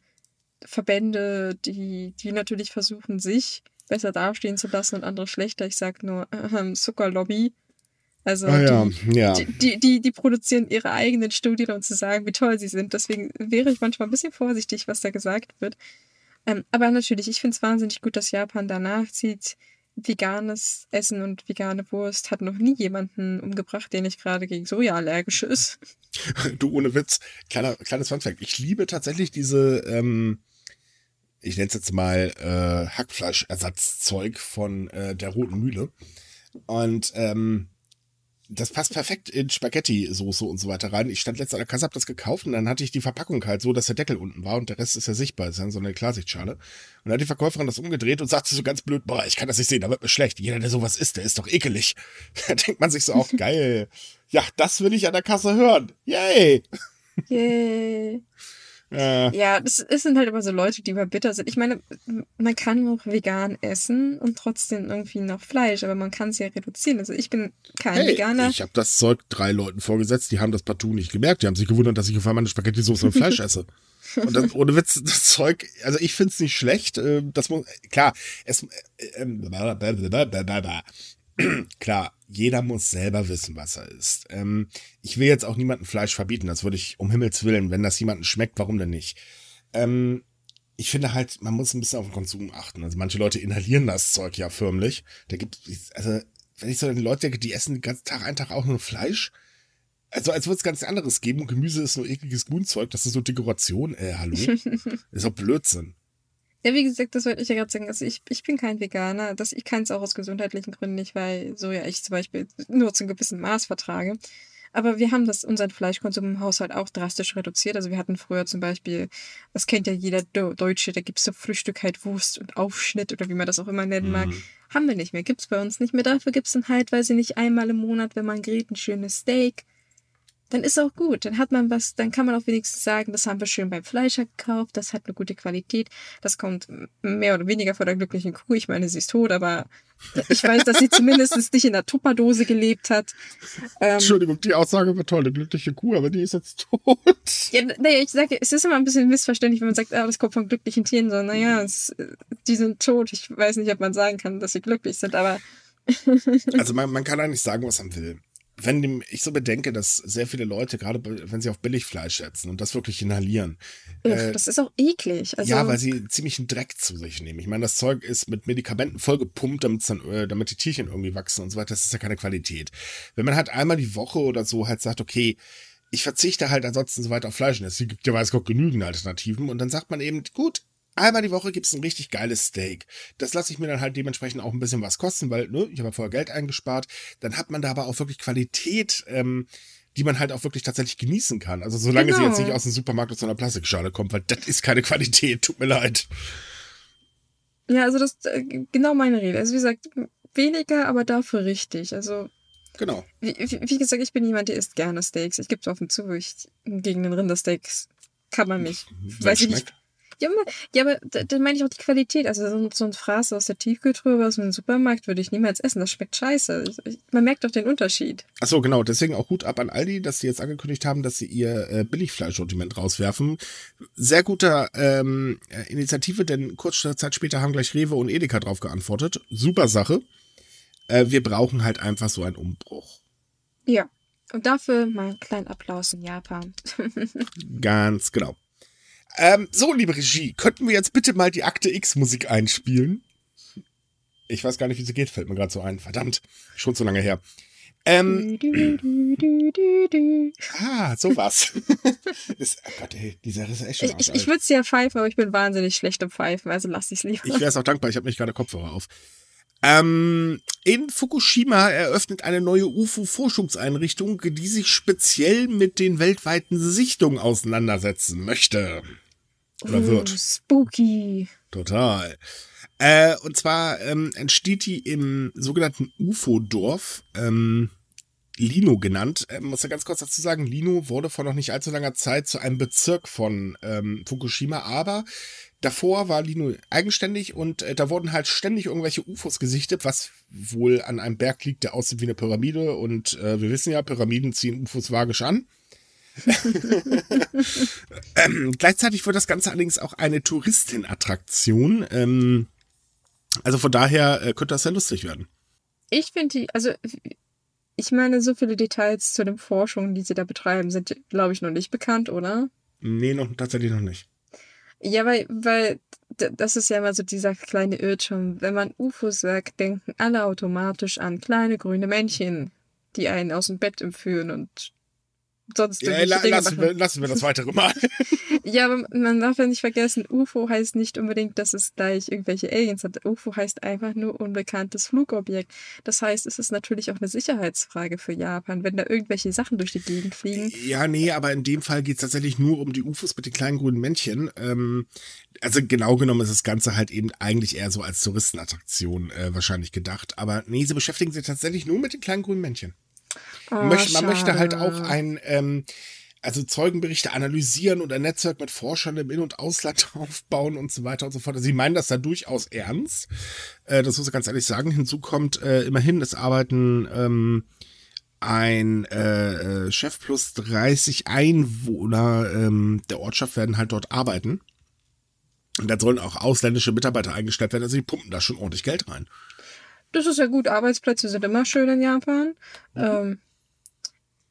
Verbände, die, die natürlich versuchen, sich besser dastehen zu lassen und andere schlechter. Ich sag nur ähm, Zuckerlobby. Also Ah, ja, die, ja. die, die, die, die produzieren ihre eigenen Studien, um zu sagen, wie toll sie sind. Deswegen wäre ich manchmal ein bisschen vorsichtig, was da gesagt wird. Ähm, aber natürlich, ich finde es wahnsinnig gut, dass Japan danach zieht. Veganes Essen und vegane Wurst hat noch nie jemanden umgebracht, der nicht gerade gegen Soja allergisch ist. Du, ohne Witz, kleiner, kleines Funfact. Ich liebe tatsächlich diese, ähm, ich nenne es jetzt mal äh, Hackfleischersatzzeug von äh, der Roten Mühle. Und ähm, das passt perfekt in Spaghetti-Soße und so weiter rein. Ich stand letztens an der Kasse, hab das gekauft und dann hatte ich die Verpackung halt so, dass der Deckel unten war und der Rest ist ja sichtbar. Das ist ja so eine Klarsichtschale. Und dann hat die Verkäuferin das umgedreht und sagte so ganz blöd, boah, ich kann das nicht sehen, da wird mir schlecht. Jeder, der sowas isst, der ist doch ekelig. Da denkt man sich so auch, geil. Ja, das will ich an der Kasse hören. Yay! Yay. Äh, Ja, das, es sind halt immer so Leute, die immer bitter sind. Ich meine, man kann auch vegan essen und trotzdem irgendwie noch Fleisch, aber man kann es ja reduzieren. Also ich bin kein hey, Veganer. ich habe das Zeug drei Leuten vorgesetzt, die haben das partout nicht gemerkt. Die haben sich gewundert, dass ich auf einmal eine Spaghetti-Soße mit Fleisch esse. Und dann, ohne Witz, das Zeug, also ich find's nicht schlecht. äh, Das muss, klar, es, äh, ähm, klar, jeder muss selber wissen, was er isst. Ähm, ich will jetzt auch niemandem Fleisch verbieten. Das würde ich um Himmels Willen, wenn das jemandem schmeckt, warum denn nicht? Ähm, ich finde halt, man muss ein bisschen auf den Konsum achten. Also manche Leute inhalieren das Zeug ja förmlich. Da gibt also wenn ich so an die Leute denke, die essen den ganzen Tag, einen Tag auch nur Fleisch. Also als würde es ganz anderes geben und Gemüse ist nur ekliges Grünzeug, das ist so Dekoration. Äh, hallo? ist doch Blödsinn. Ja, wie gesagt, das wollte ich ja gerade sagen. Also ich, ich bin kein Veganer. Das, ich kann es auch aus gesundheitlichen Gründen nicht, weil Soja ich zum Beispiel nur zu einem gewissen Maß vertrage. Aber wir haben das, unseren Fleischkonsum im Haushalt auch drastisch reduziert. Also wir hatten früher zum Beispiel, das kennt ja jeder Deutsche, da gibt's so Frühstück halt Wurst und Aufschnitt oder wie man das auch immer nennen mag. Mhm. Haben wir nicht mehr. Gibt's bei uns nicht mehr. Dafür gibt's dann halt, weiß ich nicht, einmal im Monat, wenn man grillt, ein schönes Steak. Dann ist auch gut. Dann hat man was, dann kann man auch wenigstens sagen, das haben wir schön beim Fleischer gekauft, das hat eine gute Qualität. Das kommt mehr oder weniger von der glücklichen Kuh. Ich meine, sie ist tot, aber ich weiß, dass sie zumindest nicht in der Tupperdose gelebt hat. Ähm, Entschuldigung, die Aussage war toll, eine glückliche Kuh, aber die ist jetzt tot. ja, nee, ich sage, es ist immer ein bisschen missverständlich, wenn man sagt, ah, das kommt von glücklichen Tieren. So, naja, es, die sind tot. Ich weiß nicht, ob man sagen kann, dass sie glücklich sind, aber Also man, man kann eigentlich sagen, was man will. Wenn ich so bedenke, dass sehr viele Leute, gerade wenn sie auf Billigfleisch setzen und das wirklich inhalieren, ugh, äh, das ist auch eklig. Also, ja, weil sie ziemlich Dreck zu sich nehmen. Ich meine, das Zeug ist mit Medikamenten vollgepumpt, damit's dann, äh, damit die Tierchen irgendwie wachsen und so weiter. Das ist ja keine Qualität. Wenn man halt einmal die Woche oder so halt sagt, okay, ich verzichte halt ansonsten so weiter auf Fleisch. Und es gibt ja weiß Gott genügend Alternativen. Und dann sagt man eben, gut, einmal die Woche gibt's ein richtig geiles Steak. Das lasse ich mir dann halt dementsprechend auch ein bisschen was kosten, weil ne, ich habe ja vorher Geld eingespart. Dann hat man da aber auch wirklich Qualität, ähm, die man halt auch wirklich tatsächlich genießen kann. Also solange sie Genau. jetzt nicht aus dem Supermarkt aus so einer Plastikschale kommt, weil das ist keine Qualität, tut mir leid. Ja, also das äh, genau meine Rede. Also wie gesagt, weniger, aber dafür richtig. Also Genau. wie, wie wie gesagt, ich bin jemand, der isst gerne Steaks. Ich gebe es offen zu. Ich, gegen den Rindersteaks kann man mich. Wenn Weiß ich nicht. Ja, aber, ja, aber da- dann meine ich auch die Qualität. Also so, ein- so ein Fraß aus der Tiefkühltruhe aus dem Supermarkt würde ich niemals essen. Das schmeckt scheiße. Ich, man merkt doch den Unterschied. Ach so, genau. Deswegen auch Hut ab an Aldi, dass sie jetzt angekündigt haben, dass sie ihr äh, Billigfleischsortiment rauswerfen. Sehr guter ähm, äh, Initiative, denn kurze Zeit später haben gleich Rewe und Edeka drauf geantwortet. Super Sache. Äh, wir brauchen halt einfach so einen Umbruch. Ja. Und dafür mal einen kleinen Applaus in Japan. Ganz genau. Ähm, so, liebe Regie, könnten wir jetzt bitte mal die Akte X-Musik einspielen? Ich weiß gar nicht, wie sie geht, fällt mir gerade so ein. Verdammt, schon zu lange her. Ähm, ah, sowas. ist, oh Gott, ey, die Serie ist echt schon Ich, ich, würde es ja pfeifen, aber ich bin wahnsinnig schlecht im Pfeifen, also lass ich's lieber. Ich wäre es auch dankbar, ich habe nicht gerade Kopfhörer auf. Ähm, in Fukushima eröffnet eine neue UFO-Forschungseinrichtung, die sich speziell mit den weltweiten Sichtungen auseinandersetzen möchte. Oder Uh, wird. Spooky. Total. Äh, und zwar ähm, entsteht die im sogenannten UFO-Dorf, ähm, Lino genannt. Ähm, muss ja ganz kurz dazu sagen, Lino wurde vor noch nicht allzu langer Zeit zu einem Bezirk von ähm, Fukushima, aber davor war Lino eigenständig und äh, da wurden halt ständig irgendwelche UFOs gesichtet, was wohl an einem Berg liegt, der aussieht wie eine Pyramide und äh, wir wissen ja, Pyramiden ziehen UFOs vagisch an. Ähm, gleichzeitig wird das Ganze allerdings auch eine Touristenattraktion. Ähm, Also von daher äh, könnte das sehr lustig werden. Ich finde die, also ich meine, so viele Details zu den Forschungen, die sie da betreiben, sind, glaube ich, noch nicht bekannt, oder? Nee, noch, tatsächlich noch nicht. Ja, weil, weil das ist ja immer so dieser kleine Irrtum. Wenn man UFOs sagt, denken alle automatisch an kleine grüne Männchen, die einen aus dem Bett entführen und sonst Ja, la, Dinge lassen, machen. wir, lassen wir das weitere mal. Ja, aber man darf ja nicht vergessen, UFO heißt nicht unbedingt, dass es gleich irgendwelche Aliens hat. UFO heißt einfach nur unbekanntes Flugobjekt. Das heißt, es ist natürlich auch eine Sicherheitsfrage für Japan, wenn da irgendwelche Sachen durch die Gegend fliegen. Ja, nee, aber in dem Fall geht es tatsächlich nur um die UFOs mit den kleinen grünen Männchen. Ähm, also genau genommen ist das Ganze halt eben eigentlich eher so als Touristenattraktion äh, wahrscheinlich gedacht. Aber nee, sie beschäftigen sich tatsächlich nur mit den kleinen grünen Männchen. Oh, Möcht, man möchte halt auch ein, ähm, also Zeugenberichte analysieren und ein Netzwerk mit Forschern im In- und Ausland aufbauen und so weiter und so fort. Also sie meinen das da durchaus ernst. Äh, das muss ich ganz ehrlich sagen. Hinzu kommt äh, immerhin, es arbeiten ähm, ein äh, äh, Chef plus 30 Einwohner ähm, der Ortschaft werden halt dort arbeiten. Und dann sollen auch ausländische Mitarbeiter eingestellt werden. Also die pumpen da schon ordentlich Geld rein. Das ist ja gut. Arbeitsplätze sind immer schön in Japan. Ähm,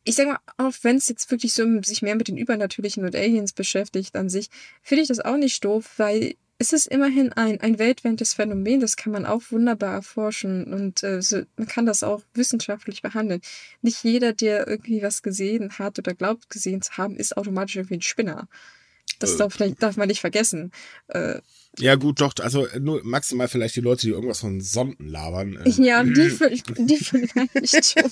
ich sag mal, auch wenn es jetzt wirklich so sich mehr mit den Übernatürlichen und Aliens beschäftigt an sich, finde ich das auch nicht doof, weil es ist immerhin ein, ein weltweites Phänomen, das kann man auch wunderbar erforschen und äh, so, man kann das auch wissenschaftlich behandeln. Nicht jeder, der irgendwie was gesehen hat oder glaubt gesehen zu haben, ist automatisch irgendwie ein Spinner. Das darf, vielleicht, darf man nicht vergessen. Äh, Ja, gut, doch, also nur maximal vielleicht die Leute, die irgendwas von Sonden labern. Äh, Ja, die, die vielleicht schon.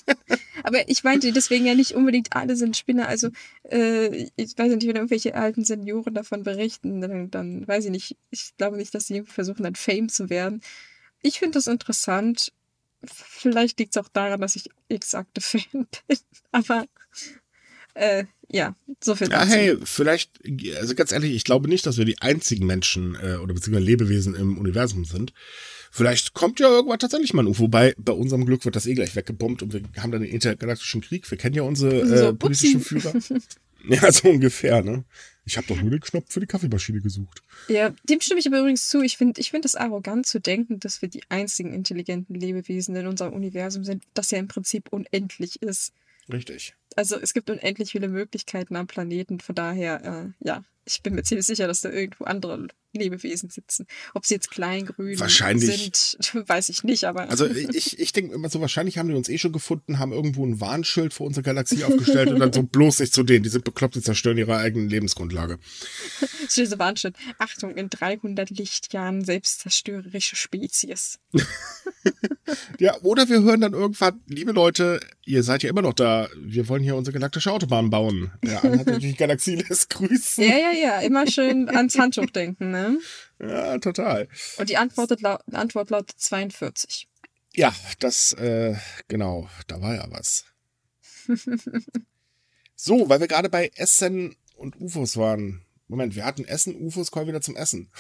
Aber ich meinte deswegen ja nicht unbedingt alle sind Spinner. Also, äh, ich weiß nicht, wenn irgendwelche alten Senioren davon berichten, dann, dann weiß ich nicht. Ich glaube nicht, dass sie versuchen, dann Fame zu werden. Ich finde das interessant. Vielleicht liegt es auch daran, dass ich exakte Fan bin. Aber, äh, ja, so viel Ja, dazu. hey, vielleicht, also ganz ehrlich, ich glaube nicht, dass wir die einzigen Menschen äh, oder beziehungsweise Lebewesen im Universum sind. Vielleicht kommt ja irgendwann tatsächlich mal ein UFO. Wobei, bei unserem Glück wird das eh gleich weggebombt und wir haben dann den intergalaktischen Krieg. Wir kennen ja unsere So, äh, politischen upsie. Führer. Ja, so ungefähr, ne? Ich habe doch nur den Knopf für die Kaffeemaschine gesucht. Ja, dem stimme ich aber übrigens zu. Ich finde ich find es arrogant zu denken, dass wir die einzigen intelligenten Lebewesen in unserem Universum sind, das ja im Prinzip unendlich ist. Richtig. Also es gibt unendlich viele Möglichkeiten am Planeten. Von daher, äh, ja, ich bin mir ziemlich sicher, dass da irgendwo andere Lebewesen sitzen. Ob sie jetzt klein, grün Wahrscheinlich. sind, weiß ich nicht, aber Also ich, ich denke immer so, wahrscheinlich haben die uns eh schon gefunden, haben irgendwo ein Warnschild vor unserer Galaxie aufgestellt und dann so bloß nicht zu denen. Die sind bekloppt, die zerstören ihre eigene Lebensgrundlage. diese Warnschritt. Achtung, in 300 Lichtjahren selbstzerstörerische Spezies. Ja, oder wir hören dann irgendwann, liebe Leute, ihr seid ja immer noch da. Wir wollen hier unsere galaktische Autobahn bauen. Der Anhalt natürlich Galaxie lässt grüßen. Ja, ja, ja, immer schön ans Handtuch denken, ne? Ja, total. Und die Antwort, lau Antwort lautet 42. Ja, das, äh, genau, da war ja was. So, weil wir gerade bei Essen und UFOs waren. Moment, wir hatten Essen, UFOs, kommen wieder zum Essen.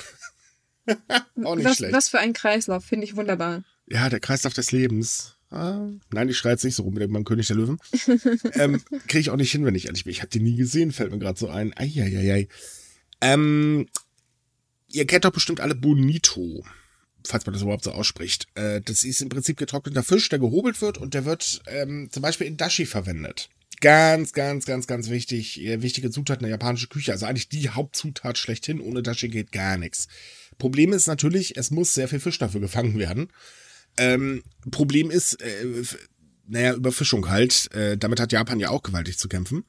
Auch nicht was, schlecht. was für ein Kreislauf, finde ich wunderbar. Ja, der Kreislauf des Lebens. Ah, nein, ich schreie jetzt nicht so rum mit meinem König der Löwen. ähm, Kriege ich auch nicht hin, wenn ich ehrlich bin. Ich habe die nie gesehen, fällt mir gerade so ein. Eieiei. Ähm, ihr kennt doch bestimmt alle Bonito, falls man das überhaupt so ausspricht. Äh, das ist im Prinzip getrockneter Fisch, der gehobelt wird und der wird ähm, zum Beispiel in Dashi verwendet. Ganz, ganz, ganz, ganz wichtig. Äh, wichtige Zutat in der japanischen Küche. Also eigentlich die Hauptzutat schlechthin. Ohne Dashi geht gar nichts. Problem ist natürlich, es muss sehr viel Fisch dafür gefangen werden. Ähm, Problem ist, äh, naja, Überfischung halt. Äh, damit hat Japan ja auch gewaltig zu kämpfen.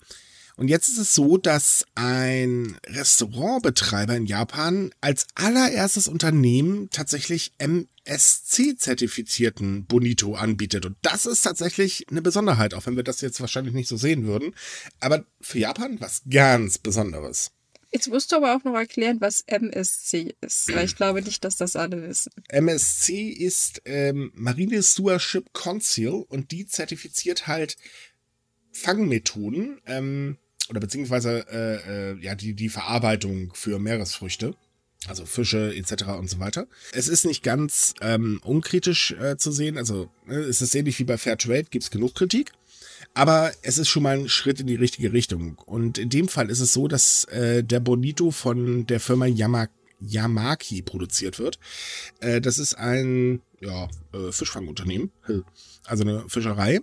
Und jetzt ist es so, dass ein Restaurantbetreiber in Japan als allererstes Unternehmen tatsächlich MSC-zertifizierten Bonito anbietet. Und das ist tatsächlich eine Besonderheit, auch wenn wir das jetzt wahrscheinlich nicht so sehen würden. Aber für Japan was ganz Besonderes. Jetzt musst du aber auch noch erklären, was MSC ist, weil ich glaube nicht, dass das alle wissen. MSC ist ähm, Marine Stewardship Council und die zertifiziert halt Fangmethoden ähm, oder beziehungsweise äh, äh, ja die die Verarbeitung für Meeresfrüchte, also Fische etc. und so weiter. Es ist nicht ganz ähm, unkritisch äh, zu sehen, also ne, es ist ähnlich wie bei Fairtrade, gibt es genug Kritik. Aber es ist schon mal ein Schritt in die richtige Richtung. Und in dem Fall ist es so, dass äh, der Bonito von der Firma Yama, Yamaki produziert wird. Äh, das ist ein ja, äh, Fischfangunternehmen, also eine Fischerei.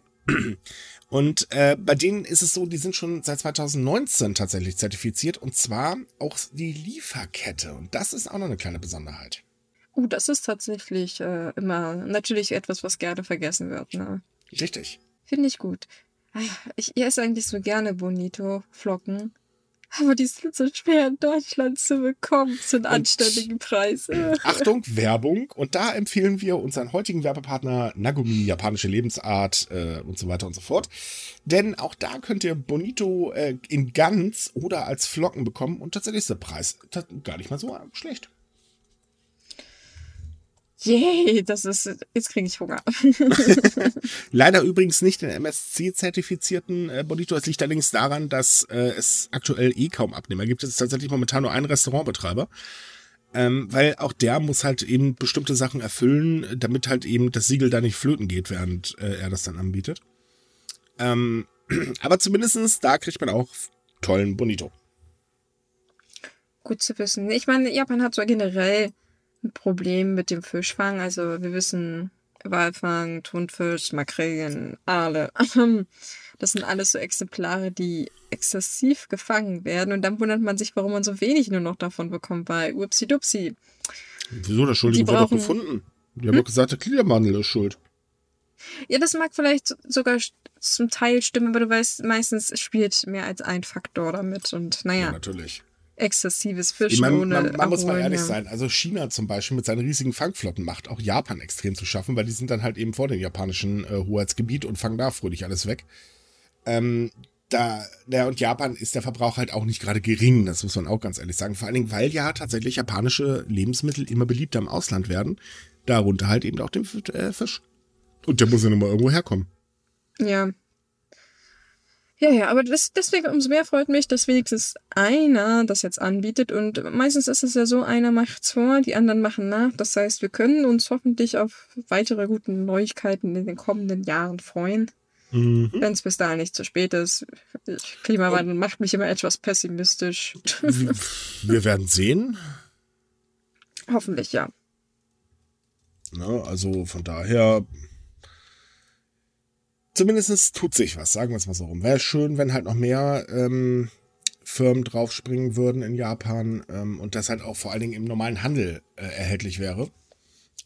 Und äh, bei denen ist es so, die sind schon seit 2019 tatsächlich zertifiziert und zwar auch die Lieferkette. Und das ist auch noch eine kleine Besonderheit. Uh, das ist tatsächlich äh, immer natürlich etwas, was gerne vergessen wird. Ne? Richtig. Finde ich gut. Ah, ich esse eigentlich so gerne Bonito-Flocken. Aber die sind so schwer in Deutschland zu bekommen zu einem anständigen Preis. Achtung, Werbung. Und da empfehlen wir unseren heutigen Werbepartner Nagumi, japanische Lebensart äh, und so weiter und so fort. Denn auch da könnt ihr Bonito äh, in ganz oder als Flocken bekommen. Und tatsächlich ist der Preis gar nicht mal so schlecht. Yay, das ist, jetzt kriege ich Hunger. Leider übrigens nicht den MSC-zertifizierten äh, Bonito. Es liegt allerdings daran, dass äh, es aktuell eh kaum Abnehmer gibt. Es ist tatsächlich momentan nur ein Restaurantbetreiber. Ähm, weil auch der muss halt eben bestimmte Sachen erfüllen, damit halt eben das Siegel da nicht flöten geht, während äh, er das dann anbietet. Ähm, aber zumindestens da kriegt man auch tollen Bonito. Gut zu wissen. Ich meine, Japan hat so generell ein Problem mit dem Fischfang. Also wir wissen, Walfang, Thunfisch, Makrelen, Aale. Das sind alles so Exemplare, die exzessiv gefangen werden. Und dann wundert man sich, warum man so wenig nur noch davon bekommt bei Upsi Dupsi. Wieso? Das Schuldige wurde doch gefunden. Die haben hm? doch gesagt, der Klimawandel ist schuld. Ja, das mag vielleicht sogar zum Teil stimmen, aber du weißt, meistens spielt mehr als ein Faktor damit. Und naja. Ja, natürlich exzessives Fischen ich ohne Man, man muss mal ehrlich sein. Also China zum Beispiel mit seinen riesigen Fangflotten macht auch Japan extrem zu schaffen, weil die sind dann halt eben vor dem japanischen äh, Hoheitsgebiet und fangen da fröhlich alles weg. Ähm, da, der und Japan ist der Verbrauch halt auch nicht gerade gering, das muss man auch ganz ehrlich sagen. Vor allen Dingen, weil ja tatsächlich japanische Lebensmittel immer beliebter im Ausland werden. Darunter halt eben auch den äh, Fisch. Und der muss ja nun mal irgendwo herkommen. Ja, ja, ja, aber das, deswegen umso mehr freut mich, dass wenigstens einer das jetzt anbietet. Und meistens ist es ja so, einer macht's vor, die anderen machen nach. Das heißt, wir können uns hoffentlich auf weitere gute Neuigkeiten in den kommenden Jahren freuen. Mhm. Wenn es bis dahin nicht zu spät ist. Klimawandel Und macht mich immer etwas pessimistisch. Wir werden sehen. Hoffentlich, ja. Na, also von daher zumindest tut sich was, sagen wir es mal so rum. Wäre schön, wenn halt noch mehr ähm, Firmen draufspringen würden in Japan ähm, und das halt auch vor allen Dingen im normalen Handel äh, erhältlich wäre.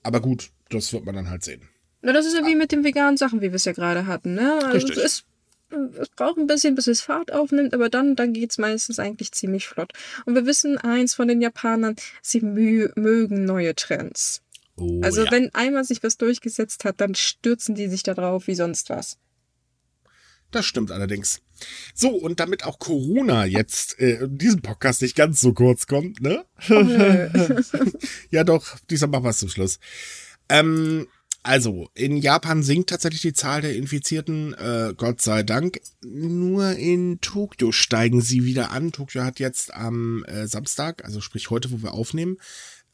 Aber gut, das wird man dann halt sehen. Na, das ist ja wie mit den veganen Sachen, wie wir es ja gerade hatten. Ne? Also Richtig. Es, es braucht ein bisschen, bis es Fahrt aufnimmt, aber dann, dann geht es meistens eigentlich ziemlich flott. Und wir wissen eins von den Japanern, sie mögen neue Trends. Oh, also ja. wenn einmal sich was durchgesetzt hat, dann stürzen die sich da drauf wie sonst was. Das stimmt allerdings. So, und damit auch Corona jetzt äh, in diesem Podcast nicht ganz so kurz kommt, ne? Oh, ja, doch, dieser machen wir es zum Schluss. Ähm, also, in Japan sinkt tatsächlich die Zahl der Infizierten, äh, Gott sei Dank. Nur in Tokio steigen sie wieder an. Tokio hat jetzt am äh, Samstag, also sprich heute, wo wir aufnehmen,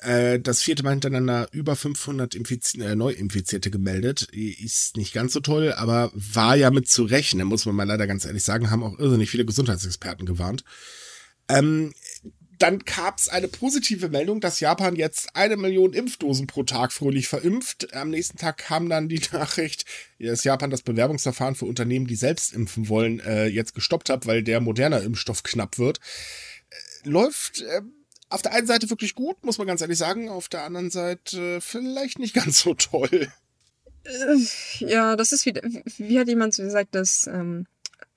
äh, das vierte Mal hintereinander über 500 Infiz äh, Neuinfizierte gemeldet. Ist nicht ganz so toll, aber war ja mit zu rechnen, muss man mal leider ganz ehrlich sagen. Haben auch irrsinnig viele Gesundheitsexperten gewarnt. Ähm, dann gab es eine positive Meldung, dass Japan jetzt eine Million Impfdosen pro Tag fröhlich verimpft. Am nächsten Tag kam dann die Nachricht, dass Japan das Bewerbungsverfahren für Unternehmen, die selbst impfen wollen, äh, jetzt gestoppt hat, weil der moderne Impfstoff knapp wird. Äh, läuft äh, auf der einen Seite wirklich gut, muss man ganz ehrlich sagen, auf der anderen Seite vielleicht nicht ganz so toll. Äh, ja, das ist wieder, wie hat jemand so gesagt, das ähm,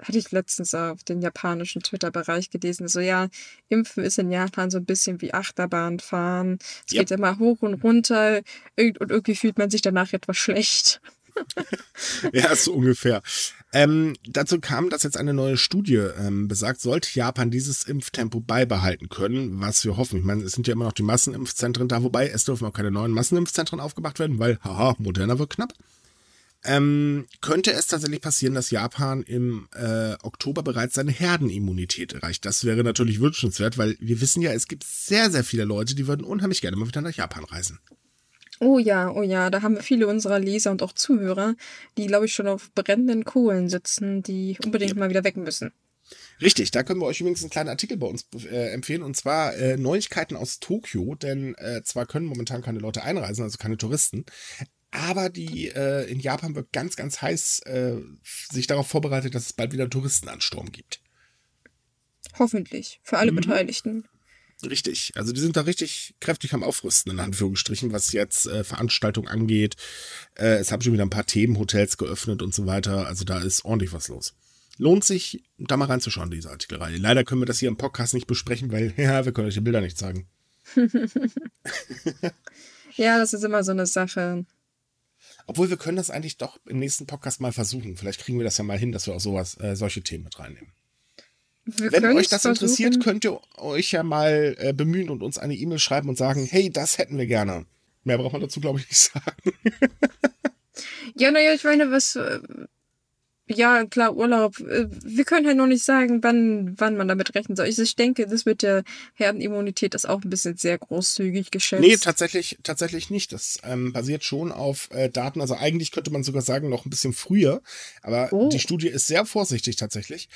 hatte ich letztens auf den japanischen Twitter-Bereich gelesen. So, ja, Impfen ist in Japan so ein bisschen wie Achterbahnfahren. Es ja. geht immer hoch und runter und irgendwie fühlt man sich danach etwas schlecht. ja, so ungefähr. Ähm, dazu kam, dass jetzt eine neue Studie ähm, besagt, sollte Japan dieses Impftempo beibehalten können, was wir hoffen. Ich meine, es sind ja immer noch die Massenimpfzentren da, wobei es dürfen auch keine neuen Massenimpfzentren aufgemacht werden, weil, haha, moderner wird knapp. Ähm, könnte es tatsächlich passieren, dass Japan im äh, Oktober bereits seine Herdenimmunität erreicht. Das wäre natürlich wünschenswert, weil wir wissen ja, es gibt sehr, sehr viele Leute, die würden unheimlich gerne mal wieder nach Japan reisen. Oh ja, oh ja, da haben wir viele unserer Leser und auch Zuhörer, die, glaube ich, schon auf brennenden Kohlen sitzen, die unbedingt ja. mal wieder weg müssen. Richtig, da können wir euch übrigens einen kleinen Artikel bei uns äh, empfehlen und zwar äh, Neuigkeiten aus Tokio, denn äh, zwar können momentan keine Leute einreisen, also keine Touristen, aber die äh, in Japan wird ganz, ganz heiß äh, sich darauf vorbereitet, dass es bald wieder Touristenansturm gibt. Hoffentlich. Für alle mhm. Beteiligten. Richtig. Also die sind da richtig kräftig am Aufrüsten, in Anführungsstrichen, was jetzt äh, Veranstaltungen angeht. Äh, es haben schon wieder ein paar Themenhotels geöffnet und so weiter. Also da ist ordentlich was los. Lohnt sich, da mal reinzuschauen, diese Artikelreihe. Leider können wir das hier im Podcast nicht besprechen, weil, ja, wir können euch die Bilder nicht zeigen. ja, das ist immer so eine Sache. Obwohl wir können das eigentlich doch im nächsten Podcast mal versuchen. Vielleicht kriegen wir das ja mal hin, dass wir auch sowas, äh, solche Themen mit reinnehmen. Wir Wenn euch das versuchen. interessiert, könnt ihr euch ja mal äh, bemühen und uns eine E-Mail schreiben und sagen, hey, das hätten wir gerne. Mehr braucht man dazu, glaube ich, nicht sagen. ja, naja, ich meine, was, ja, klar, Urlaub. Äh, wir können halt noch nicht sagen, wann, wann man damit rechnen soll. Ich denke, das mit der Herdenimmunität ist auch ein bisschen sehr großzügig geschätzt. Nee, tatsächlich, tatsächlich nicht. Das ähm, basiert schon auf äh, Daten. Also eigentlich könnte man sogar sagen, noch ein bisschen früher. Aber oh. die Studie ist sehr vorsichtig tatsächlich.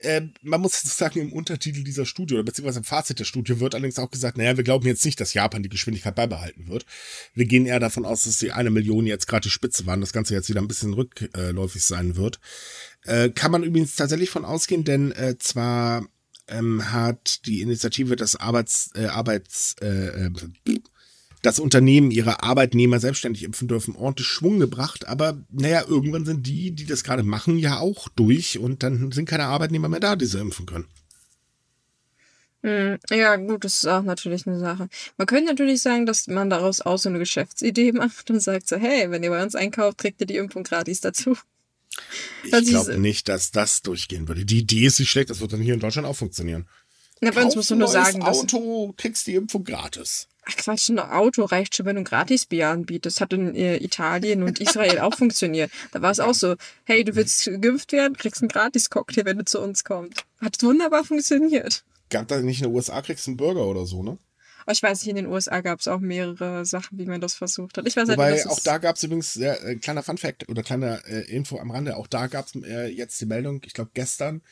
Äh, man muss sagen, im Untertitel dieser Studie oder beziehungsweise im Fazit der Studie wird allerdings auch gesagt, naja, wir glauben jetzt nicht, dass Japan die Geschwindigkeit beibehalten wird. Wir gehen eher davon aus, dass die eine Million jetzt gerade die Spitze waren, das Ganze jetzt wieder ein bisschen rückläufig sein wird. Äh, kann man übrigens tatsächlich von ausgehen, denn äh, zwar ähm, hat die Initiative das Arbeits, äh, Arbeits, äh, äh das Unternehmen ihre Arbeitnehmer selbstständig impfen dürfen, ordentlich Schwung gebracht. Aber naja, irgendwann sind die, die das gerade machen, ja auch durch und dann sind keine Arbeitnehmer mehr da, die sie impfen können. Hm, ja, gut, das ist auch natürlich eine Sache. Man könnte natürlich sagen, dass man daraus auch so eine Geschäftsidee macht und sagt so, hey, wenn ihr bei uns einkauft, kriegt ihr die Impfung gratis dazu. Ich glaube nicht, dass das durchgehen würde. Die Idee ist nicht schlecht, das wird dann hier in Deutschland auch funktionieren. Na, bei uns musst du nur sagen, Auto, kriegst die Impfung gratis. Ach Quatsch, ein Auto reicht schon, wenn du ein Gratisbier anbietest. Das hat in äh, Italien und Israel auch funktioniert. Da war es auch so, hey, du willst geimpft werden, kriegst einen Gratis-Cocktail, wenn du zu uns kommst. Hat wunderbar funktioniert. Gab da nicht in den USA, kriegst du einen Burger oder so, ne? Aber ich weiß nicht, in den USA gab es auch mehrere Sachen, wie man das versucht hat. Ich weiß halt Wobei, halt, auch da gab es übrigens, äh, kleiner Fun-Fact oder kleine äh, Info am Rande, auch da gab es äh, jetzt die Meldung, ich glaube gestern,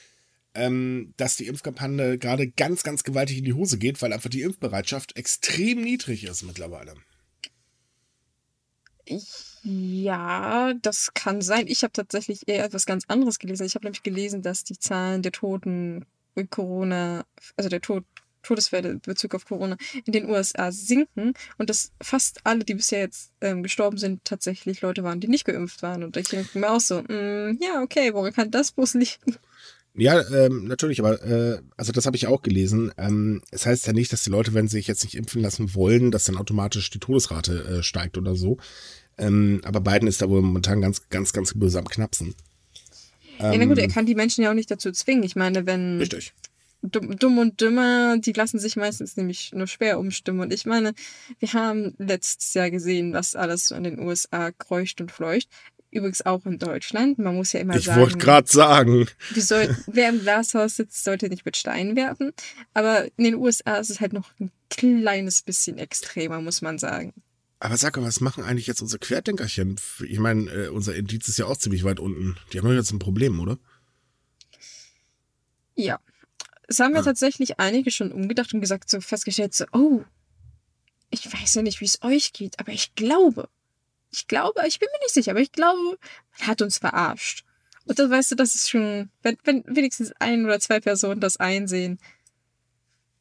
ähm, dass die Impfkampagne gerade ganz, ganz gewaltig in die Hose geht, weil einfach die Impfbereitschaft extrem niedrig ist mittlerweile. Ja, das kann sein. Ich habe tatsächlich eher etwas ganz anderes gelesen. Ich habe nämlich gelesen, dass die Zahlen der Toten mit Corona, also der Tod, Todesfälle in Bezug auf Corona in den USA sinken und dass fast alle, die bisher jetzt ähm, gestorben sind, tatsächlich Leute waren, die nicht geimpft waren. Und ich denke mir auch so, mm, ja, okay, woran kann das bloß liegen? Ja, ähm, natürlich, aber äh, also das habe ich auch gelesen. Ähm, es heißt ja nicht, dass die Leute, wenn sie sich jetzt nicht impfen lassen wollen, dass dann automatisch die Todesrate äh, steigt oder so. Ähm, aber Biden ist da wohl momentan ganz, ganz, ganz böse am Knapsen. ja, na gut, er ähm, kann die Menschen ja auch nicht dazu zwingen. Ich meine, wenn richtig. Dumm, und dümmer, die lassen sich meistens nämlich nur schwer umstimmen. Und ich meine, wir haben letztes Jahr gesehen, was alles in den USA kreucht und fleucht. Übrigens auch in Deutschland. Man muss ja immer ich sagen. Ich wollte gerade sagen. Soll, wer im Glashaus sitzt, sollte nicht mit Steinen werfen. Aber in den USA ist es halt noch ein kleines bisschen extremer, muss man sagen. Aber sag mal, was machen eigentlich jetzt unsere Querdenkerchen? Ich meine, äh, unser Indiz ist ja auch ziemlich weit unten. Die haben doch jetzt ein Problem, oder? Ja. Es haben ja ah. tatsächlich einige schon umgedacht und gesagt, so festgestellt, so, oh, ich weiß ja nicht, wie es euch geht, aber ich glaube, ich glaube, ich bin mir nicht sicher, aber ich glaube, man hat uns verarscht. Und dann weißt du, das ist schon, wenn, wenn wenigstens ein oder zwei Personen das einsehen,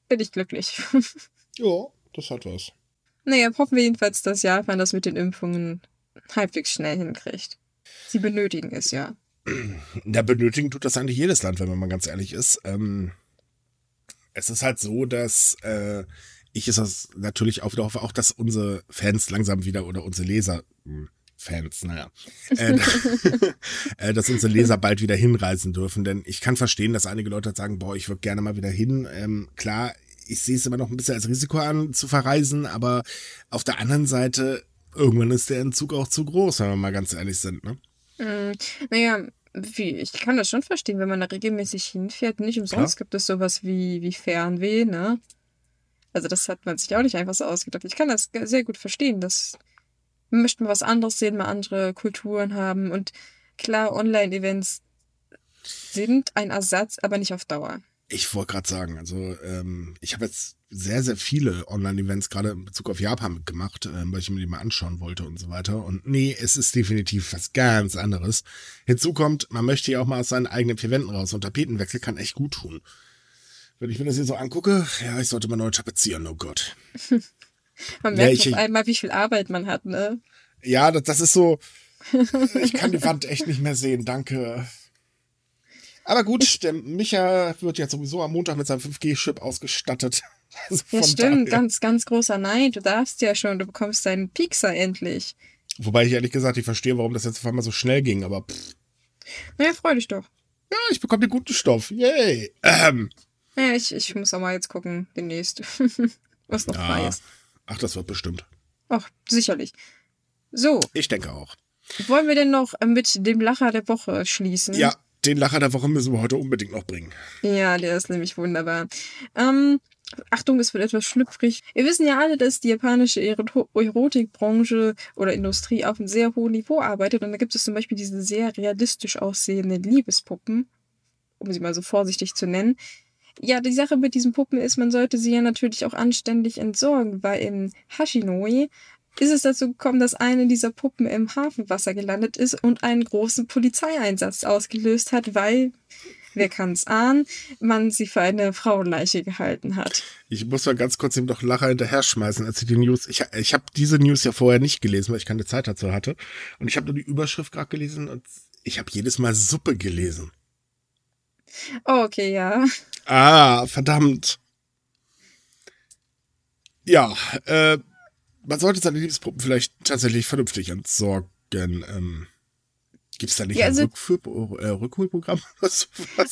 bin ich glücklich. ja, das hat was. Naja, hoffen wir jedenfalls, dass Japan das mit den Impfungen halbwegs schnell hinkriegt. Sie benötigen es ja. Ja, benötigen tut das eigentlich jedes Land, wenn man mal ganz ehrlich ist. Ähm, es ist halt so, dass äh, ich ist das natürlich auch wieder hoffe, auch dass unsere Fans langsam wieder oder unsere Leser, Fans, naja, äh, äh, dass unsere Leser bald wieder hinreisen dürfen. Denn ich kann verstehen, dass einige Leute sagen, boah, ich würde gerne mal wieder hin. Ähm, klar, ich sehe es immer noch ein bisschen als Risiko an, zu verreisen, aber auf der anderen Seite, irgendwann ist der Entzug auch zu groß, wenn wir mal ganz ehrlich sind, ne? Mm, naja, wie, ich kann das schon verstehen, wenn man da regelmäßig hinfährt. Nicht umsonst Klar. gibt es sowas wie, wie Fernweh, ne? Also das hat man sich auch nicht einfach so ausgedacht. Ich kann das sehr gut verstehen, dass möchten wir was anderes sehen, mal andere Kulturen haben und klar, Online-Events sind ein Ersatz, aber nicht auf Dauer. Ich wollte gerade sagen, also ähm, ich habe jetzt sehr, sehr viele Online-Events gerade in Bezug auf Japan mitgemacht, äh, weil ich mir die mal anschauen wollte und so weiter. Und nee, es ist definitiv was ganz anderes. Hinzu kommt, man möchte ja auch mal aus seinen eigenen vier Wänden raus und Tapetenwechsel kann echt gut tun. Wenn ich mir das hier so angucke, ja, ich sollte mal neu tapezieren, oh Gott. man merkt ja, ich, auf einmal, wie viel Arbeit man hat, ne? Ja, das, das ist so, ich kann die Wand echt nicht mehr sehen, danke. Aber gut, der Micha wird jetzt sowieso am Montag mit seinem 5G-Chip ausgestattet. Also ja, stimmt, daher. ganz, ganz großer Nein. Du darfst ja schon, du bekommst deinen Pixar endlich. Wobei ich ehrlich gesagt, ich verstehe, warum das jetzt auf einmal so schnell ging, aber pff. Naja, freu dich doch. Ja, ich bekomme den guten Stoff. Yay. Ähm. Ja, ich, ich muss auch mal jetzt gucken, demnächst. Was noch ja. frei ist. Ach, das wird bestimmt. Ach, sicherlich. So. Ich denke auch. Wollen wir denn noch mit dem Lacher der Woche schließen? Ja, den Lacher der Woche müssen wir heute unbedingt noch bringen. Ja, der ist nämlich wunderbar. Ähm, Achtung, es wird etwas schlüpfrig. Wir wissen ja alle, dass die japanische Erotikbranche oder Industrie auf einem sehr hohen Niveau arbeitet. Und da gibt es zum Beispiel diese sehr realistisch aussehenden Liebespuppen, um sie mal so vorsichtig zu nennen. Ja, die Sache mit diesen Puppen ist, man sollte sie ja natürlich auch anständig entsorgen, weil in Hashinoi ist es dazu gekommen, dass eine dieser Puppen im Hafenwasser gelandet ist und einen großen Polizeieinsatz ausgelöst hat, weil, wer kann es ahnen, man sie für eine Frauenleiche gehalten hat. Ich muss mal ganz kurz ihm noch Lacher hinterher schmeißen, als ich die News, ich, ich habe diese News ja vorher nicht gelesen, weil ich keine Zeit dazu hatte. Und ich habe nur die Überschrift gerade gelesen und ich habe jedes Mal Suppe gelesen. Oh, okay, ja. Ah, verdammt. Ja, äh, man sollte seine Liebespuppen vielleicht tatsächlich vernünftig entsorgen. Ähm, Gibt es da nicht ja, also, ein Rückführ äh, Rückholprogramm?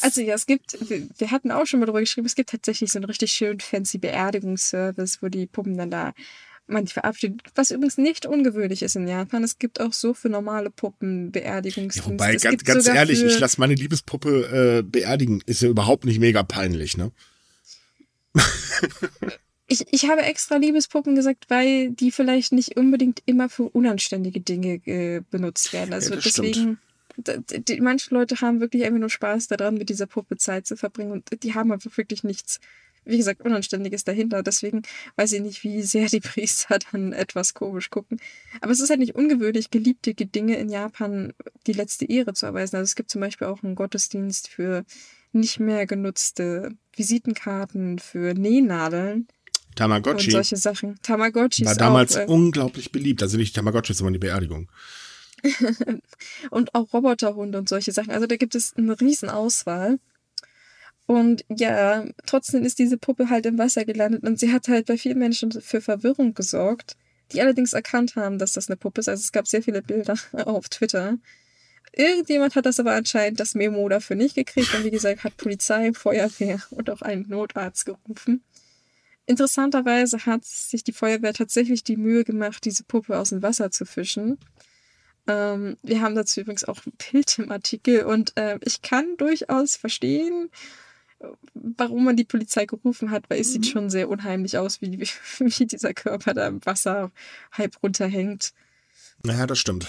also ja, es gibt, wir hatten auch schon mal darüber geschrieben, es gibt tatsächlich so einen richtig schön fancy Beerdigungsservice, wo die Puppen dann da man verabschiedet. Was übrigens nicht ungewöhnlich ist in Japan. Es gibt auch so für normale Puppen Beerdigungsdienste. Ja, wobei, ganz, ganz ehrlich, ich lasse meine Liebespuppe äh, beerdigen. Ist ja überhaupt nicht mega peinlich, ne? ich, ich habe extra Liebespuppen gesagt, weil die vielleicht nicht unbedingt immer für unanständige Dinge äh, benutzt werden. Also ja, deswegen, die, manche Leute haben wirklich einfach nur Spaß daran, mit dieser Puppe Zeit zu verbringen und die haben einfach wirklich nichts, wie gesagt, Unanständiges dahinter. Deswegen weiß ich nicht, wie sehr die Priester dann etwas komisch gucken. Aber es ist halt nicht ungewöhnlich, geliebte Dinge in Japan die letzte Ehre zu erweisen. Also es gibt zum Beispiel auch einen Gottesdienst für nicht mehr genutzte Visitenkarten, für Nähnadeln Tamagotchi. Und solche Sachen. Tamagotchi war damals auch, äh, unglaublich beliebt. Also nicht Tamagotchi, sondern die Beerdigung. und auch Roboterhunde und solche Sachen. Also da gibt es eine riesen Auswahl. Und ja, trotzdem ist diese Puppe halt im Wasser gelandet und sie hat halt bei vielen Menschen für Verwirrung gesorgt, die allerdings erkannt haben, dass das eine Puppe ist. Also es gab sehr viele Bilder auf Twitter. Irgendjemand hat das aber anscheinend das Memo dafür nicht gekriegt und wie gesagt hat Polizei, Feuerwehr und auch einen Notarzt gerufen. Interessanterweise hat sich die Feuerwehr tatsächlich die Mühe gemacht, diese Puppe aus dem Wasser zu fischen. Ähm, wir haben dazu übrigens auch ein Bild im Artikel und äh, ich kann durchaus verstehen, warum man die Polizei gerufen hat, weil es mhm. sieht schon sehr unheimlich aus, wie, wie, dieser Körper da im Wasser halb runterhängt. Naja, das stimmt.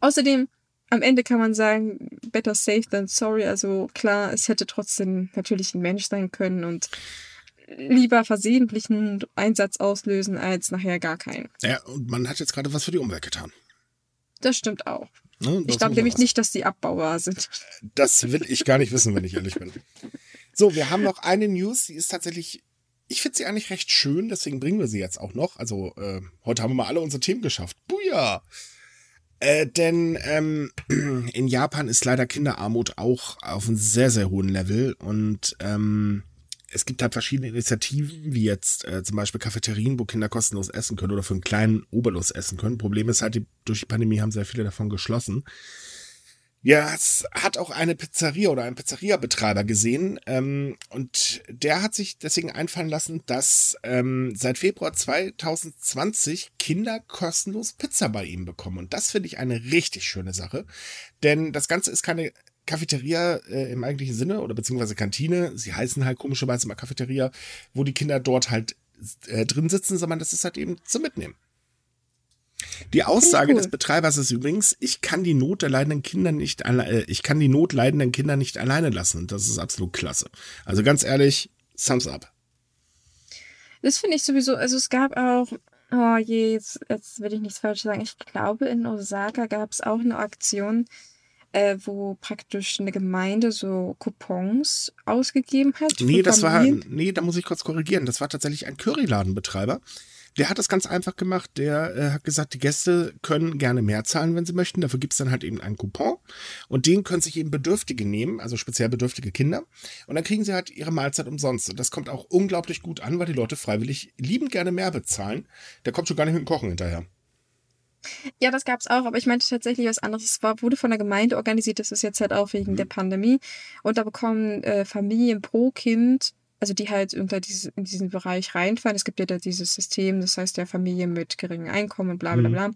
Außerdem, am Ende kann man sagen, better safe than sorry. Also klar, es hätte trotzdem natürlich ein Mensch sein können und lieber versehentlichen Einsatz auslösen, als nachher gar keinen. Ja, und man hat jetzt gerade was für die Umwelt getan. Das stimmt auch. Ne, ich glaube nämlich nicht, dass die abbaubar sind. Das will ich gar nicht wissen, wenn ich ehrlich bin. So, wir haben noch eine News, die ist tatsächlich, ich finde sie eigentlich recht schön, deswegen bringen wir sie jetzt auch noch. Also, äh, heute haben wir mal alle unsere Themen geschafft. Buja! Äh, denn ähm, in Japan ist leider Kinderarmut auch auf einem sehr, sehr hohen Level und ähm, es gibt halt verschiedene Initiativen, wie jetzt äh, zum Beispiel Cafeterien, wo Kinder kostenlos essen können oder für einen kleinen Oberlos essen können. Problem ist halt, die, durch die Pandemie haben sehr viele davon geschlossen. Ja, es hat auch eine Pizzeria oder ein Pizzeria-Betreiber gesehen ähm, und der hat sich deswegen einfallen lassen, dass ähm, seit Februar 2020 Kinder kostenlos Pizza bei ihm bekommen und das finde ich eine richtig schöne Sache, denn das Ganze ist keine Cafeteria äh, im eigentlichen Sinne oder beziehungsweise Kantine. Sie heißen halt komischerweise immer Cafeteria, wo die Kinder dort halt äh, drin sitzen, sondern das ist halt eben zum Mitnehmen. Die Aussage cool. des Betreibers ist übrigens, ich kann die Not der leidenden Kinder nicht äh, ich kann die Not leidenden Kinder nicht alleine lassen. Und das ist absolut klasse. Also ganz ehrlich, thumbs up. Das finde ich sowieso, also es gab auch, oh je, jetzt, jetzt will ich nichts falsch sagen. Ich glaube, in Osaka gab es auch eine Aktion, äh, wo praktisch eine Gemeinde so Coupons ausgegeben hat. Nee, das Familien. war, nee, da muss ich kurz korrigieren. Das war tatsächlich ein Curryladenbetreiber. Der hat das ganz einfach gemacht. Der äh, hat gesagt, die Gäste können gerne mehr zahlen, wenn sie möchten. Dafür gibt es dann halt eben einen Coupon. Und den können sich eben Bedürftige nehmen, also speziell bedürftige Kinder. Und dann kriegen sie halt ihre Mahlzeit umsonst. Und das kommt auch unglaublich gut an, weil die Leute freiwillig liebend gerne mehr bezahlen. Der kommt schon gar nicht mit dem Kochen hinterher. Ja, das gab es auch, aber ich meinte tatsächlich was anderes. Es war, wurde von der Gemeinde organisiert, das ist jetzt halt auch wegen mhm. der Pandemie. Und da bekommen äh, Familien pro Kind also die halt unter diese, in diesen Bereich reinfallen. Es gibt ja da dieses System, das heißt der Familie mit geringem Einkommen und bla bla mhm. bla. Mhm.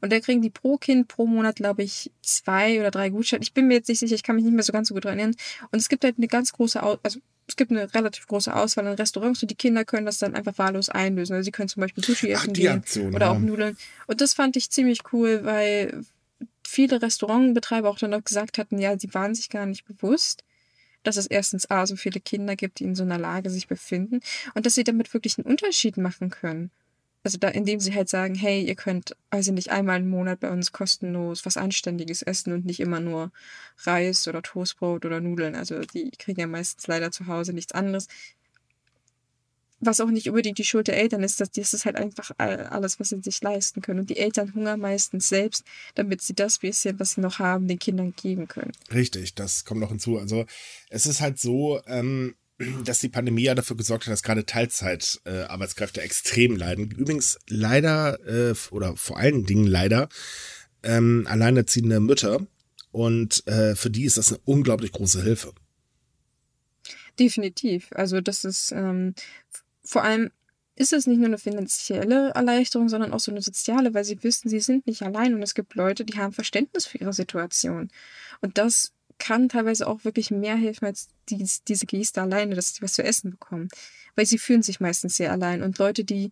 Und da kriegen die pro Kind pro Monat, glaube ich, zwei oder drei Gutscheine. Ich bin mir jetzt nicht sicher, ich kann mich nicht mehr so ganz so gut erinnern. Und es gibt halt eine ganz große, also es gibt eine relativ große Auswahl an Restaurants und die Kinder können das dann einfach wahllos einlösen. Also sie können zum Beispiel Sushi essen Ach, gehen Aktion, oder ja. auch Nudeln. Und das fand ich ziemlich cool, weil viele Restaurantbetreiber auch dann auch gesagt hatten, ja, sie waren sich gar nicht bewusst, dass es erstens A, so viele Kinder gibt, die in so einer Lage sich befinden und dass sie damit wirklich einen Unterschied machen können. Also da, indem sie halt sagen, hey, ihr könnt, also nicht einmal im Monat bei uns kostenlos was Anständiges essen und nicht immer nur Reis oder Toastbrot oder Nudeln. Also die kriegen ja meistens leider zu Hause nichts anderes was auch nicht unbedingt die Schuld der Eltern ist, dass das ist halt einfach alles, was sie sich leisten können. Und die Eltern hungern meistens selbst, damit sie das bisschen, was sie noch haben, den Kindern geben können. Richtig, das kommt noch hinzu. Also es ist halt so, ähm, dass die Pandemie ja dafür gesorgt hat, dass gerade Teilzeitarbeitskräfte äh, extrem leiden. Übrigens leider äh, oder vor allen Dingen leider ähm, alleinerziehende Mütter. Und äh, für die ist das eine unglaublich große Hilfe. Definitiv. Also das ist ähm, vor allem ist es nicht nur eine finanzielle Erleichterung, sondern auch so eine soziale, weil sie wissen, sie sind nicht allein und es gibt Leute, die haben Verständnis für ihre Situation. Und das kann teilweise auch wirklich mehr helfen als die, diese Geste alleine, dass sie was zu essen bekommen. Weil sie fühlen sich meistens sehr allein. Und Leute, die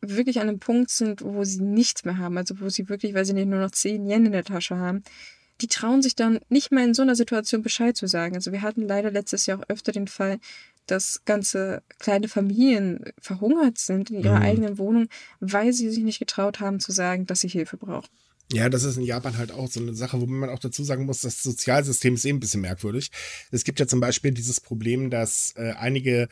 wirklich an einem Punkt sind, wo sie nichts mehr haben, also wo sie wirklich, weil sie nicht nur noch 10 Yen in der Tasche haben, die trauen sich dann nicht mal in so einer Situation Bescheid zu sagen. Also wir hatten leider letztes Jahr auch öfter den Fall, dass ganze kleine Familien verhungert sind in ihrer mhm. eigenen Wohnung, weil sie sich nicht getraut haben zu sagen, dass sie Hilfe brauchen. Ja, das ist in Japan halt auch so eine Sache, wo man auch dazu sagen muss, das Sozialsystem ist eben ein bisschen merkwürdig. Es gibt ja zum Beispiel dieses Problem, dass äh, einige